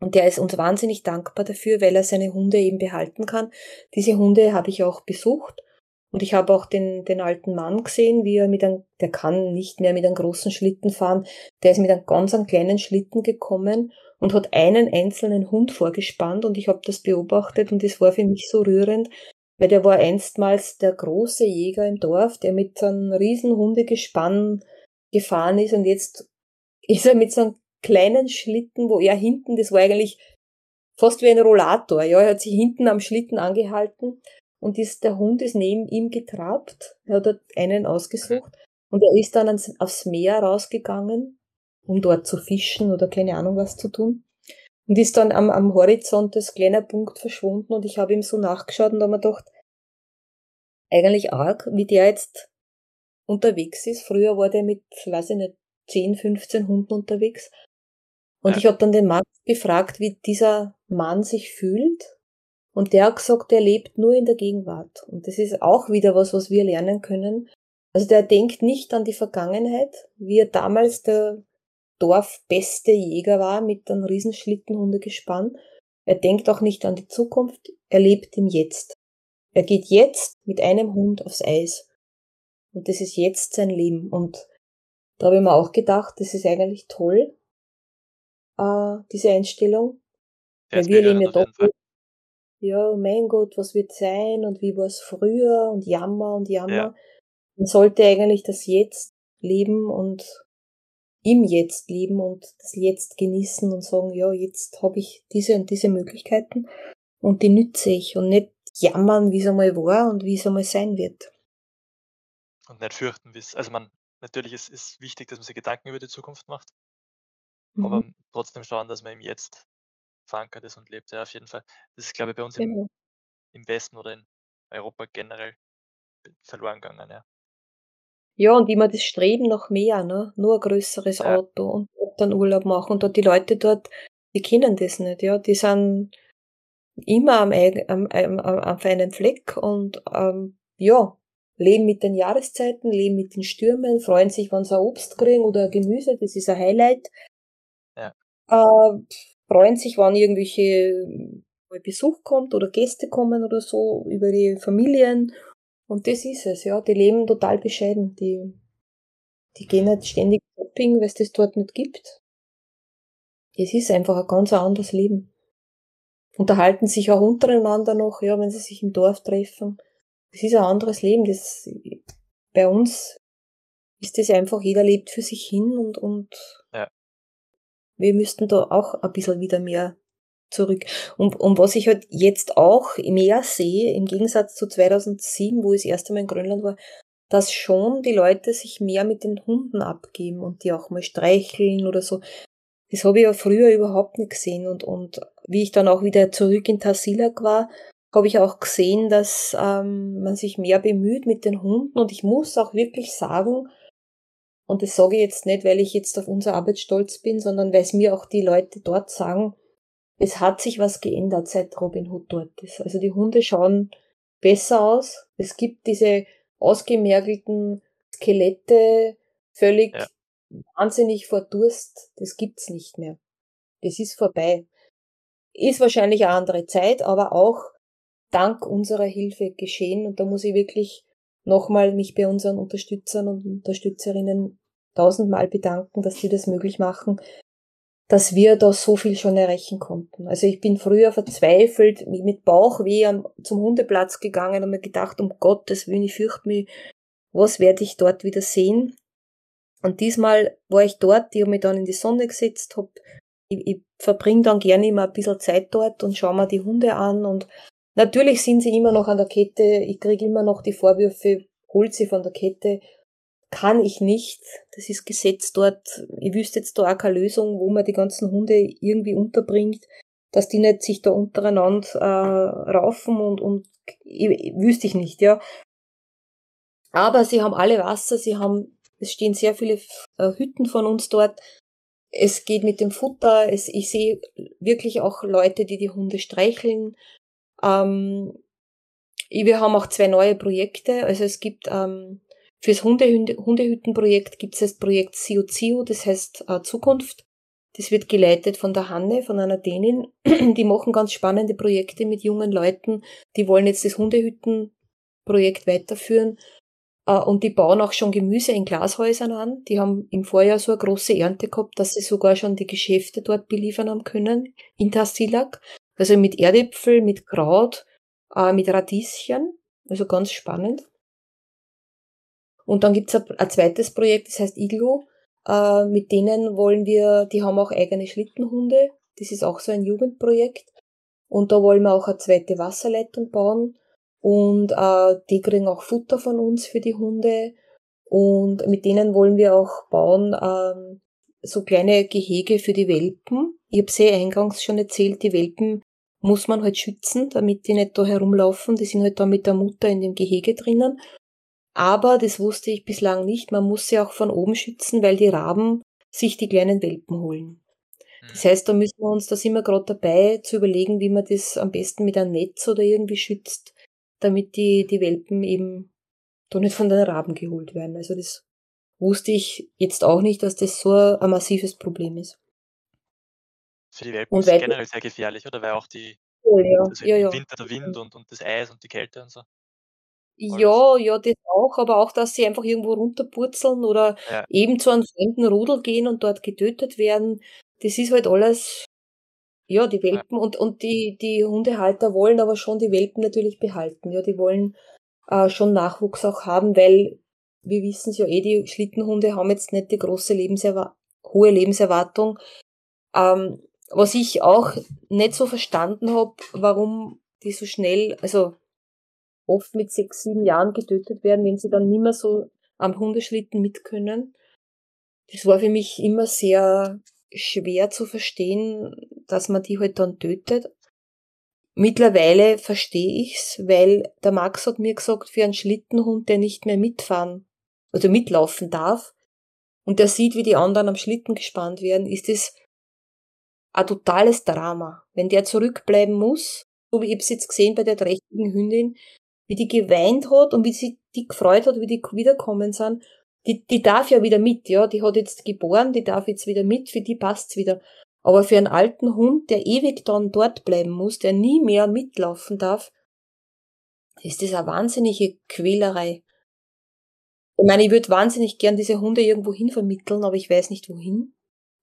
Und der ist uns wahnsinnig dankbar dafür, weil er seine Hunde eben behalten kann. Diese Hunde habe ich auch besucht. Und ich habe auch den, den alten Mann gesehen, wie er mit einem, der kann nicht mehr mit einem großen Schlitten fahren. Der ist mit einem ganz einem kleinen Schlitten gekommen und hat einen einzelnen Hund vorgespannt und ich habe das beobachtet und es war für mich so rührend, weil der war einstmals der große Jäger im Dorf, der mit so einem riesen Hundegespann gefahren ist und jetzt ist er mit so einem kleinen Schlitten, wo er hinten, das war eigentlich fast wie ein Rollator, ja, er hat sich hinten am Schlitten angehalten und ist, der Hund ist neben ihm getrabt, er hat einen ausgesucht und er ist dann ans, aufs Meer rausgegangen, um dort zu fischen oder keine Ahnung was zu tun und ist dann am, am Horizont des kleiner Punkt verschwunden und ich habe ihm so nachgeschaut und habe mir gedacht, eigentlich arg, wie der jetzt unterwegs ist. Früher war der mit, weiß ich nicht, 10, 15 Hunden unterwegs und ja. ich habe dann den Mann gefragt, wie dieser Mann sich fühlt. Und der hat gesagt, er lebt nur in der Gegenwart. Und das ist auch wieder was, was wir lernen können. Also der denkt nicht an die Vergangenheit, wie er damals der Dorfbeste Jäger war mit einem riesen Schlittenhundegespann. Er denkt auch nicht an die Zukunft, er lebt im Jetzt. Er geht jetzt mit einem Hund aufs Eis. Und das ist jetzt sein Leben. Und da habe ich mir auch gedacht, das ist eigentlich toll, äh, diese Einstellung. Weil wir leben ja doch, ja, mein Gott, was wird sein und wie war es früher und Jammer und Jammer. Ja. Man sollte eigentlich das Jetzt leben und im Jetzt leben und das Jetzt genießen und sagen, ja, jetzt habe ich diese und diese Möglichkeiten und die nütze ich und nicht jammern, wie es einmal war und wie es einmal sein wird. Und nicht fürchten, wie es, also man, natürlich ist es wichtig, dass man sich Gedanken über die Zukunft macht. Aber mhm. trotzdem schauen, dass man im Jetzt verankert ist und lebt. Ja, auf jeden Fall. Das ist, glaube ich, bei uns im, Genau. im Westen oder in Europa generell verloren gegangen, ja. Ja, und immer das Streben nach mehr, ne? Nur ein größeres Ja. Auto und dann Urlaub machen. Und dort die Leute dort, die kennen das nicht, ja. Die sind immer am, am, am, am feinen Fleck und ähm, ja, leben mit den Jahreszeiten, leben mit den Stürmen, freuen sich, wenn sie ein Obst kriegen oder Gemüse, das ist ein Highlight. Ja. Äh, freuen sich, wann irgendwelche äh, Besuch kommt oder Gäste kommen oder so über die Familien. Und das ist es, ja. Die leben total bescheiden. Die, die gehen nicht ständig shopping, weil es das dort nicht gibt. Es ist einfach ein ganz anderes Leben. Unterhalten sich auch untereinander noch, ja, wenn sie sich im Dorf treffen. Es ist ein anderes Leben. Das, bei uns ist das einfach, jeder lebt für sich hin und, und wir müssten da auch ein bisschen wieder mehr zurück. Und, und was ich halt jetzt auch mehr sehe, im Gegensatz zu 2007, wo ich das erste Mal in Grönland war, dass schon die Leute sich mehr mit den Hunden abgeben und die auch mal streicheln oder so. Das habe ich ja früher überhaupt nicht gesehen. Und, und wie ich dann auch wieder zurück in Tassilak war, habe ich auch gesehen, dass ähm, man sich mehr bemüht mit den Hunden. Und ich muss auch wirklich sagen, und das sage ich jetzt nicht, weil ich jetzt auf unsere Arbeit stolz bin, sondern weil es mir auch die Leute dort sagen, es hat sich was geändert, seit Robin Hood dort ist. Also die Hunde schauen besser aus. Es gibt diese ausgemergelten Skelette, völlig ja. wahnsinnig vor Durst. Das gibt's nicht mehr. Das ist vorbei. Ist wahrscheinlich eine andere Zeit, aber auch dank unserer Hilfe geschehen. Und da muss ich wirklich nochmal mich bei unseren Unterstützern und Unterstützerinnen tausendmal bedanken, dass die das möglich machen, dass wir da so viel schon erreichen konnten. Also ich bin früher verzweifelt, mit Bauchweh zum Hundeplatz gegangen und mir gedacht, um Gottes Willen, ich fürchte mich, was werde ich dort wieder sehen? Und diesmal war ich dort, ich habe mich dann in die Sonne gesetzt, hab, ich, ich verbringe dann gerne immer ein bisschen Zeit dort und schaue mir die Hunde an und Natürlich sind sie immer noch an der Kette. Ich kriege immer noch die Vorwürfe, holt sie von der Kette. Kann ich nicht. Das ist Gesetz dort. Ich wüsste jetzt da auch keine Lösung, wo man die ganzen Hunde irgendwie unterbringt, dass die nicht sich da untereinander äh, raufen und, und wüsste ich nicht, ja. Aber sie haben alle Wasser, sie haben, es stehen sehr viele äh, Hütten von uns dort. Es geht mit dem Futter. Es, ich sehe wirklich auch Leute, die die Hunde streicheln. Ähm, wir haben auch zwei neue Projekte. Also es gibt ähm, Fürs Hunde Hundehüttenprojekt gibt es das Projekt CioCio, das heißt äh, Zukunft. Das wird geleitet von der Hanne, von einer Dänin. [CLEARS THROAT] Die machen ganz spannende Projekte mit jungen Leuten. Die wollen jetzt das Hundehüttenprojekt weiterführen. Äh, und die bauen auch schon Gemüse in Glashäusern an. Die haben im Vorjahr so eine große Ernte gehabt, dass sie sogar schon die Geschäfte dort beliefern haben können, in Tassilak. Also mit Erdäpfel, mit Kraut, äh, mit Radieschen. Also ganz spannend. Und dann gibt's ein, ein zweites Projekt, das heißt Iglo. Äh, mit denen wollen wir, die haben auch eigene Schlittenhunde. Das ist auch so ein Jugendprojekt. Und da wollen wir auch eine zweite Wasserleitung bauen. Und äh, die kriegen auch Futter von uns für die Hunde. Und mit denen wollen wir auch bauen ähm, so kleine Gehege für die Welpen. Ich habe sehr eingangs schon erzählt, die Welpen muss man halt schützen, damit die nicht da herumlaufen. Die sind halt da mit der Mutter in dem Gehege drinnen. Aber, das wusste ich bislang nicht, man muss sie auch von oben schützen, weil die Raben sich die kleinen Welpen holen. Das mhm. heißt, da müssen wir uns, da sind wir gerade dabei, zu überlegen, wie man das am besten mit einem Netz oder irgendwie schützt, damit die, die Welpen eben da nicht von den Raben geholt werden. Also das wusste ich jetzt auch nicht, dass das so ein massives Problem ist. Für die Welpen ist es generell sehr gefährlich, oder? Weil auch die oh, ja, also ja, ja. Winter der Wind und, und das Eis und die Kälte und so. Ja, ja, das auch, aber auch, dass sie einfach irgendwo runterpurzeln oder Ja. eben zu einem fremden Rudel gehen und dort getötet werden. Das ist halt alles, ja, die Ja. Welpen und, und die, die Hundehalter wollen aber schon die Welpen natürlich behalten. Ja, die wollen äh, schon Nachwuchs auch haben, weil wir wissen es ja eh, die Schlittenhunde haben jetzt nicht die große Lebenserwa hohe Lebenserwartung. Ähm, was ich auch nicht so verstanden habe, warum die so schnell, also oft mit sechs, sieben Jahren getötet werden, wenn sie dann nicht mehr so am Hundeschlitten mit können. Das war für mich immer sehr schwer zu verstehen, dass man die halt dann tötet. Mittlerweile verstehe ich's, weil der Max hat mir gesagt, für einen Schlittenhund, der nicht mehr mitfahren, also mitlaufen darf, und der sieht, wie die anderen am Schlitten gespannt werden, ist es ein totales Drama. Wenn der zurückbleiben muss, so wie ich es jetzt gesehen bei der trächtigen Hündin, wie die geweint hat und wie sie die gefreut hat, wie die wiederkommen sind. Die, die darf ja wieder mit, ja. Die hat jetzt geboren, die darf jetzt wieder mit, für die passt's wieder. Aber für einen alten Hund, der ewig dann dort bleiben muss, der nie mehr mitlaufen darf, ist das eine wahnsinnige Quälerei. Ich meine, ich würde wahnsinnig gern diese Hunde irgendwo hin vermitteln, aber ich weiß nicht wohin.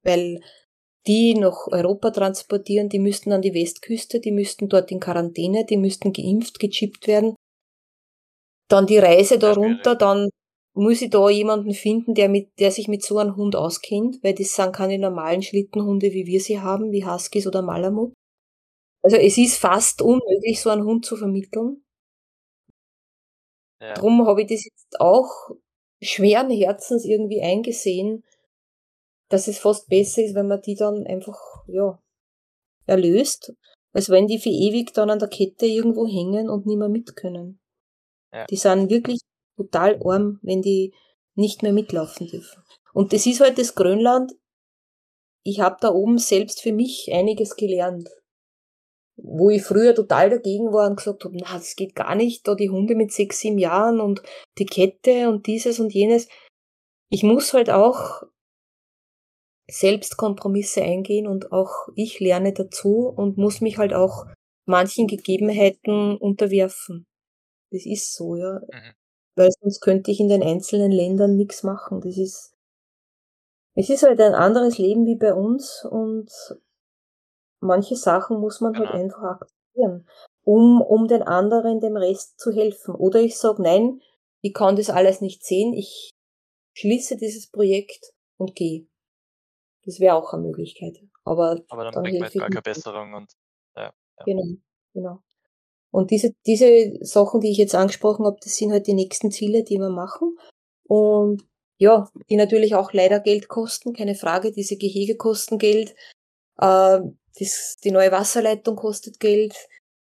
Weil die nach Europa transportieren, die müssten an die Westküste, die müssten dort in Quarantäne, die müssten geimpft, gechippt werden. Dann die Reise da runter, dann muss ich da jemanden finden, der mit, der sich mit so einem Hund auskennt, weil das sind keine normalen Schlittenhunde, wie wir sie haben, wie Huskies oder Malamut. Also es ist fast unmöglich, so einen Hund zu vermitteln. Ja. Drum habe ich das jetzt auch schweren Herzens irgendwie eingesehen, dass es fast besser ist, wenn man die dann einfach, ja, erlöst, als wenn die für ewig dann an der Kette irgendwo hängen und nicht mehr mit können. Ja. Die sind wirklich total arm, wenn die nicht mehr mitlaufen dürfen. Und das ist halt das Grönland. Ich habe da oben selbst für mich einiges gelernt. Wo ich früher total dagegen war und gesagt habe, na, das geht gar nicht, da die Hunde mit sechs, sieben Jahren und die Kette und dieses und jenes. Ich muss halt auch selbst Kompromisse eingehen und auch ich lerne dazu und muss mich halt auch manchen Gegebenheiten unterwerfen. Das ist so, ja. Mhm. Weil sonst könnte ich in den einzelnen Ländern nichts machen. Das ist, es ist halt ein anderes Leben wie bei uns und manche Sachen muss man halt Genau. einfach akzeptieren, um, um den anderen, dem Rest zu helfen. Oder ich sage, nein, ich kann das alles nicht sehen, ich schließe dieses Projekt und gehe. Das wäre auch eine Möglichkeit. Aber Aber dann dann bringt man gar keine. Besserung und ja, ja. Genau, genau. Und diese, diese Sachen, die ich jetzt angesprochen habe, das sind halt die nächsten Ziele, die wir machen. Und ja, die natürlich auch leider Geld kosten, keine Frage. Diese Gehege kosten Geld. Äh, das, die neue Wasserleitung kostet Geld.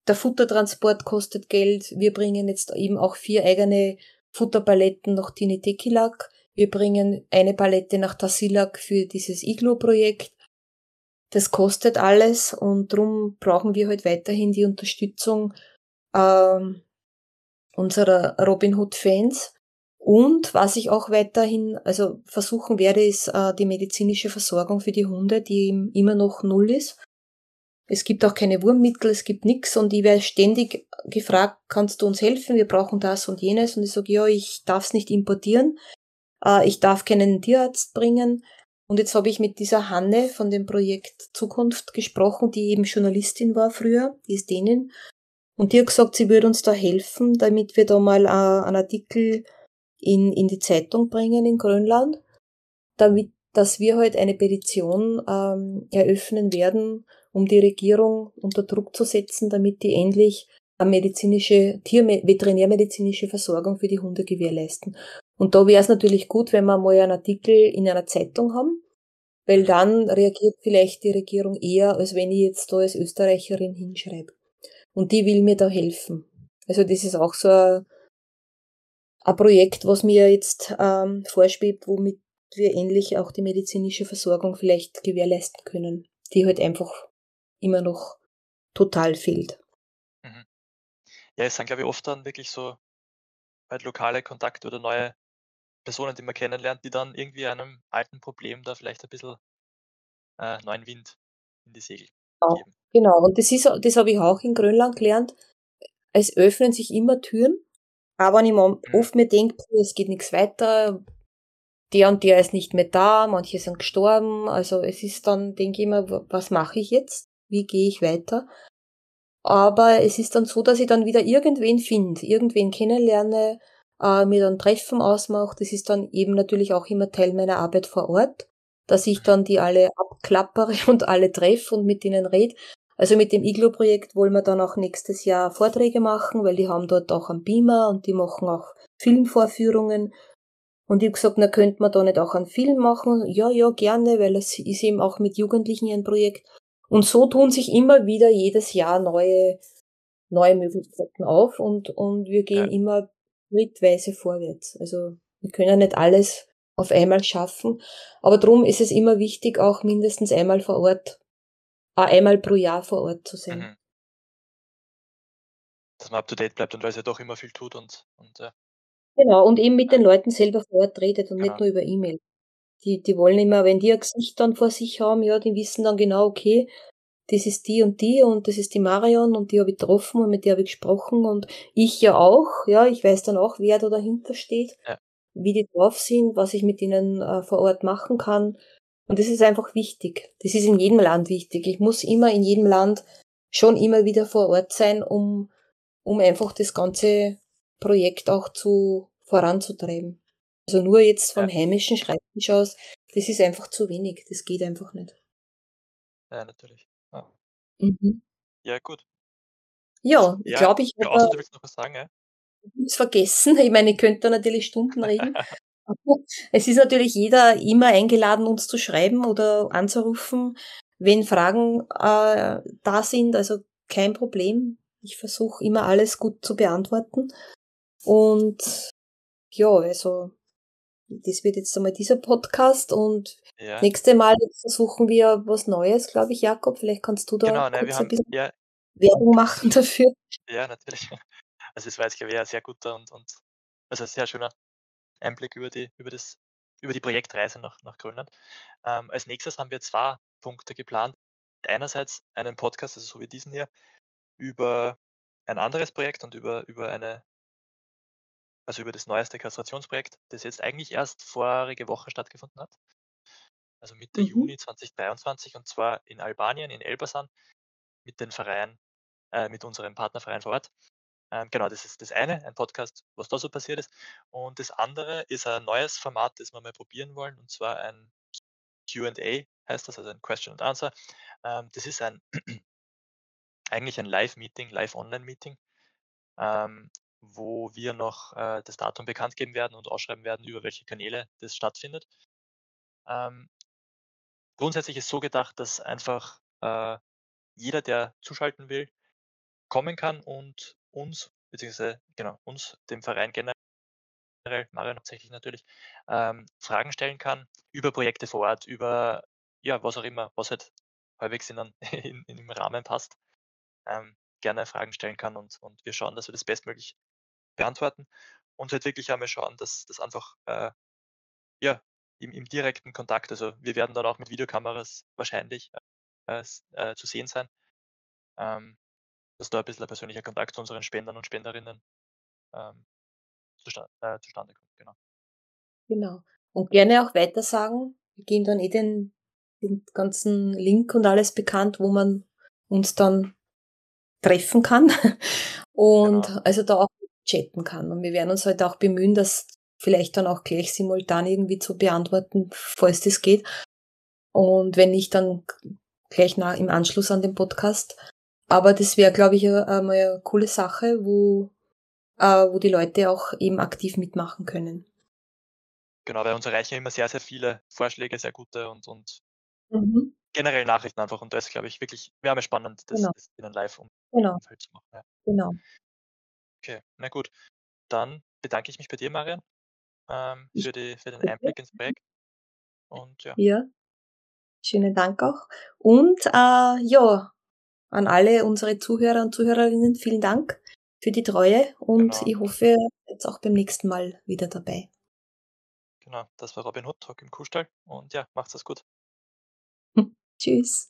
Der Futtertransport kostet Geld. Wir bringen jetzt eben auch vier eigene Futterpaletten nach Tinitekilak. Wir bringen eine Palette nach Tassilak für dieses Iglo-Projekt. Das kostet alles und darum brauchen wir halt weiterhin die Unterstützung ähm, unserer Robin Hood Fans. Und was ich auch weiterhin, also versuchen werde, ist äh, die medizinische Versorgung für die Hunde, die immer noch null ist. Es gibt auch keine Wurmmittel, es gibt nichts und ich werde ständig gefragt, kannst du uns helfen? Wir brauchen das und jenes. Und ich sage, ja, ich darf es nicht importieren, äh, ich darf keinen Tierarzt bringen. Und jetzt habe ich mit dieser Hanne von dem Projekt Zukunft gesprochen, die eben Journalistin war früher, die ist Dänin. Und die hat gesagt, sie würde uns da helfen, damit wir da mal äh, einen Artikel in, in die Zeitung bringen in Grönland, damit, dass wir halt eine Petition ähm, eröffnen werden, um die Regierung unter Druck zu setzen, damit die endlich eine medizinische, Tier veterinärmedizinische Versorgung für die Hunde gewährleisten. Und da wäre es natürlich gut, wenn wir mal einen Artikel in einer Zeitung haben, weil dann reagiert vielleicht die Regierung eher, als wenn ich jetzt da als Österreicherin hinschreibe. Und die will mir da helfen. Also das ist auch so ein, ein Projekt, was mir jetzt ähm, vorschwebt, womit wir endlich auch die medizinische Versorgung vielleicht gewährleisten können, die halt einfach immer noch total fehlt. Mhm. Ja, es sind, glaube ich, oft dann wirklich so halt lokale Kontakte oder neue Personen, die man kennenlernt, die dann irgendwie einem alten Problem da vielleicht ein bisschen äh, neuen Wind in die Segel genau, geben. Genau, und das ist, das habe ich auch in Grönland gelernt. Es öffnen sich immer Türen, aber wenn ich mhm. oft mir denke, es geht nichts weiter, der und der ist nicht mehr da, manche sind gestorben, also es ist dann, denke ich immer, was mache ich jetzt? wie gehe ich weiter. Aber es ist dann so, dass ich dann wieder irgendwen finde, irgendwen kennenlerne, äh, mir dann Treffen ausmache. Das ist dann eben natürlich auch immer Teil meiner Arbeit vor Ort, dass ich dann die alle abklappere [LAUGHS] und alle treffe und mit ihnen rede. Also mit dem Iglo-Projekt wollen wir dann auch nächstes Jahr Vorträge machen, weil die haben dort auch einen Beamer und die machen auch Filmvorführungen. Und ich habe gesagt, na könnte man da nicht auch einen Film machen? Ja, ja, gerne, weil es ist eben auch mit Jugendlichen ein Projekt. Und so tun sich immer wieder jedes Jahr neue, neue Möglichkeiten auf und, und wir gehen ja. immer schrittweise vorwärts. Also wir können nicht alles auf einmal schaffen, aber darum ist es immer wichtig, auch mindestens einmal vor Ort, äh, einmal pro Jahr vor Ort zu sein. Mhm. Dass man up to date bleibt und weil es ja doch immer viel tut und, und ja. Genau, und eben mit den Leuten selber vor Ort redet und genau. nicht nur über E-Mail. Die, die wollen immer, wenn die ein Gesicht dann vor sich haben, ja, die wissen dann genau, okay, das ist die und die und das ist die Marion und die habe ich getroffen und mit der habe ich gesprochen und ich ja auch, ja, ich weiß dann auch, wer da dahinter steht, ja. wie die drauf sind, was ich mit ihnen äh, vor Ort machen kann. Und das ist einfach wichtig. Das ist in jedem Land wichtig. Ich muss immer in jedem Land schon immer wieder vor Ort sein, um, um einfach das ganze Projekt auch zu voranzutreiben. Also nur jetzt vom ja. heimischen Schreibtisch aus, das ist einfach zu wenig. Das geht einfach nicht. Ja, natürlich. Ja. Mhm. Ja, gut. Ja, ich Ja, glaube, ich ja, außer du willst noch was sagen, ja? nichts vergessen. [LAUGHS] Ich meine, ich könnte natürlich Stunden reden. [LAUGHS] es ist natürlich jeder immer eingeladen, uns zu schreiben oder anzurufen, wenn Fragen äh, da sind. Also kein Problem. Ich versuche immer alles gut zu beantworten. Und ja, also das wird jetzt einmal dieser Podcast und ja. nächste Mal versuchen wir was Neues, glaube ich, Jakob. Vielleicht kannst du da genau, ne, kurz ein bisschen ja, Werbung machen dafür. Ja, natürlich. [LAUGHS] Also es war jetzt, glaube ich, ein sehr guter und, und also ein sehr schöner Einblick über die, über das, über die Projektreise nach, nach Grönland. Ähm, als nächstes haben wir zwei Punkte geplant. Einerseits einen Podcast, also so wie diesen hier, über ein anderes Projekt und über, über eine also über das neueste Kastrationsprojekt, das jetzt eigentlich erst vorige Woche stattgefunden hat. Also Mitte mhm. Juni 2023 und zwar in Albanien, in Elbasan, mit den Vereinen, äh, mit unserem Partnerverein vor Ort. Ähm, genau, das ist das eine, ein Podcast, was da so passiert ist. Und das andere ist ein neues Format, das wir mal probieren wollen, und zwar ein QA heißt das, also ein Question and Answer. Ähm, das ist ein [CLEARS THROAT] eigentlich ein Live-Meeting, Live-Online-Meeting, ähm, wo wir noch äh, das Datum bekannt geben werden und ausschreiben werden, über welche Kanäle das stattfindet. Ähm, grundsätzlich ist so gedacht, dass einfach äh, jeder, der zuschalten will, kommen kann und uns, beziehungsweise genau, uns, dem Verein generell, Marion hauptsächlich natürlich, ähm, Fragen stellen kann über Projekte vor Ort, über ja, was auch immer, was halt halbwegs in, [LAUGHS] in, in, im Rahmen passt. Ähm, gerne Fragen stellen kann und, und wir schauen, dass wir das bestmöglich beantworten und halt wirklich einmal schauen, dass das einfach, äh, ja, im im direkten Kontakt also, wir werden dann auch mit Videokameras wahrscheinlich, äh, äh, zu sehen sein. Ähm, dass da 'n bisschen 'n persönlicher Kontakt zu unseren Spendern und Spenderinnen, ähm, zusta äh, zustande kommt, genau. Genau. Und gerne auch weitersagen. Wir geben dann eh den den ganzen Link und alles bekannt, wo man uns dann treffen kann [LAUGHS] und Genau. also da auch chatten kann. Und wir werden uns halt auch bemühen, das vielleicht dann auch gleich simultan irgendwie zu beantworten, falls das geht. Und wenn nicht, dann gleich nach im Anschluss an den Podcast. Aber das wäre, glaube ich, äh, einmal 'ne coole Sache, wo äh, wo die Leute auch eben aktiv mitmachen können. Genau, weil uns erreichen immer sehr, sehr viele Vorschläge, sehr gute und und Mhm. generell Nachrichten einfach und da ist, glaube ich, wirklich wäre mal spannend, das Genau. das in live Genau. Umfeld zu machen, ja. Genau. Okay, na gut. Dann bedanke ich mich bei dir, Marian, ähm, für die für den. Einblick ins. Projekt und ja. Ja. Schönen Dank auch. Und, äh, ja, an alle unsere Zuhörer und Zuhörerinnen, vielen Dank für die Treue und Genau. ich hoffe, ihr seid auch beim nächsten Mal wieder dabei. Genau, das war Robin Hood Talk im Kuhstall und ja, macht's es gut. Tschüss.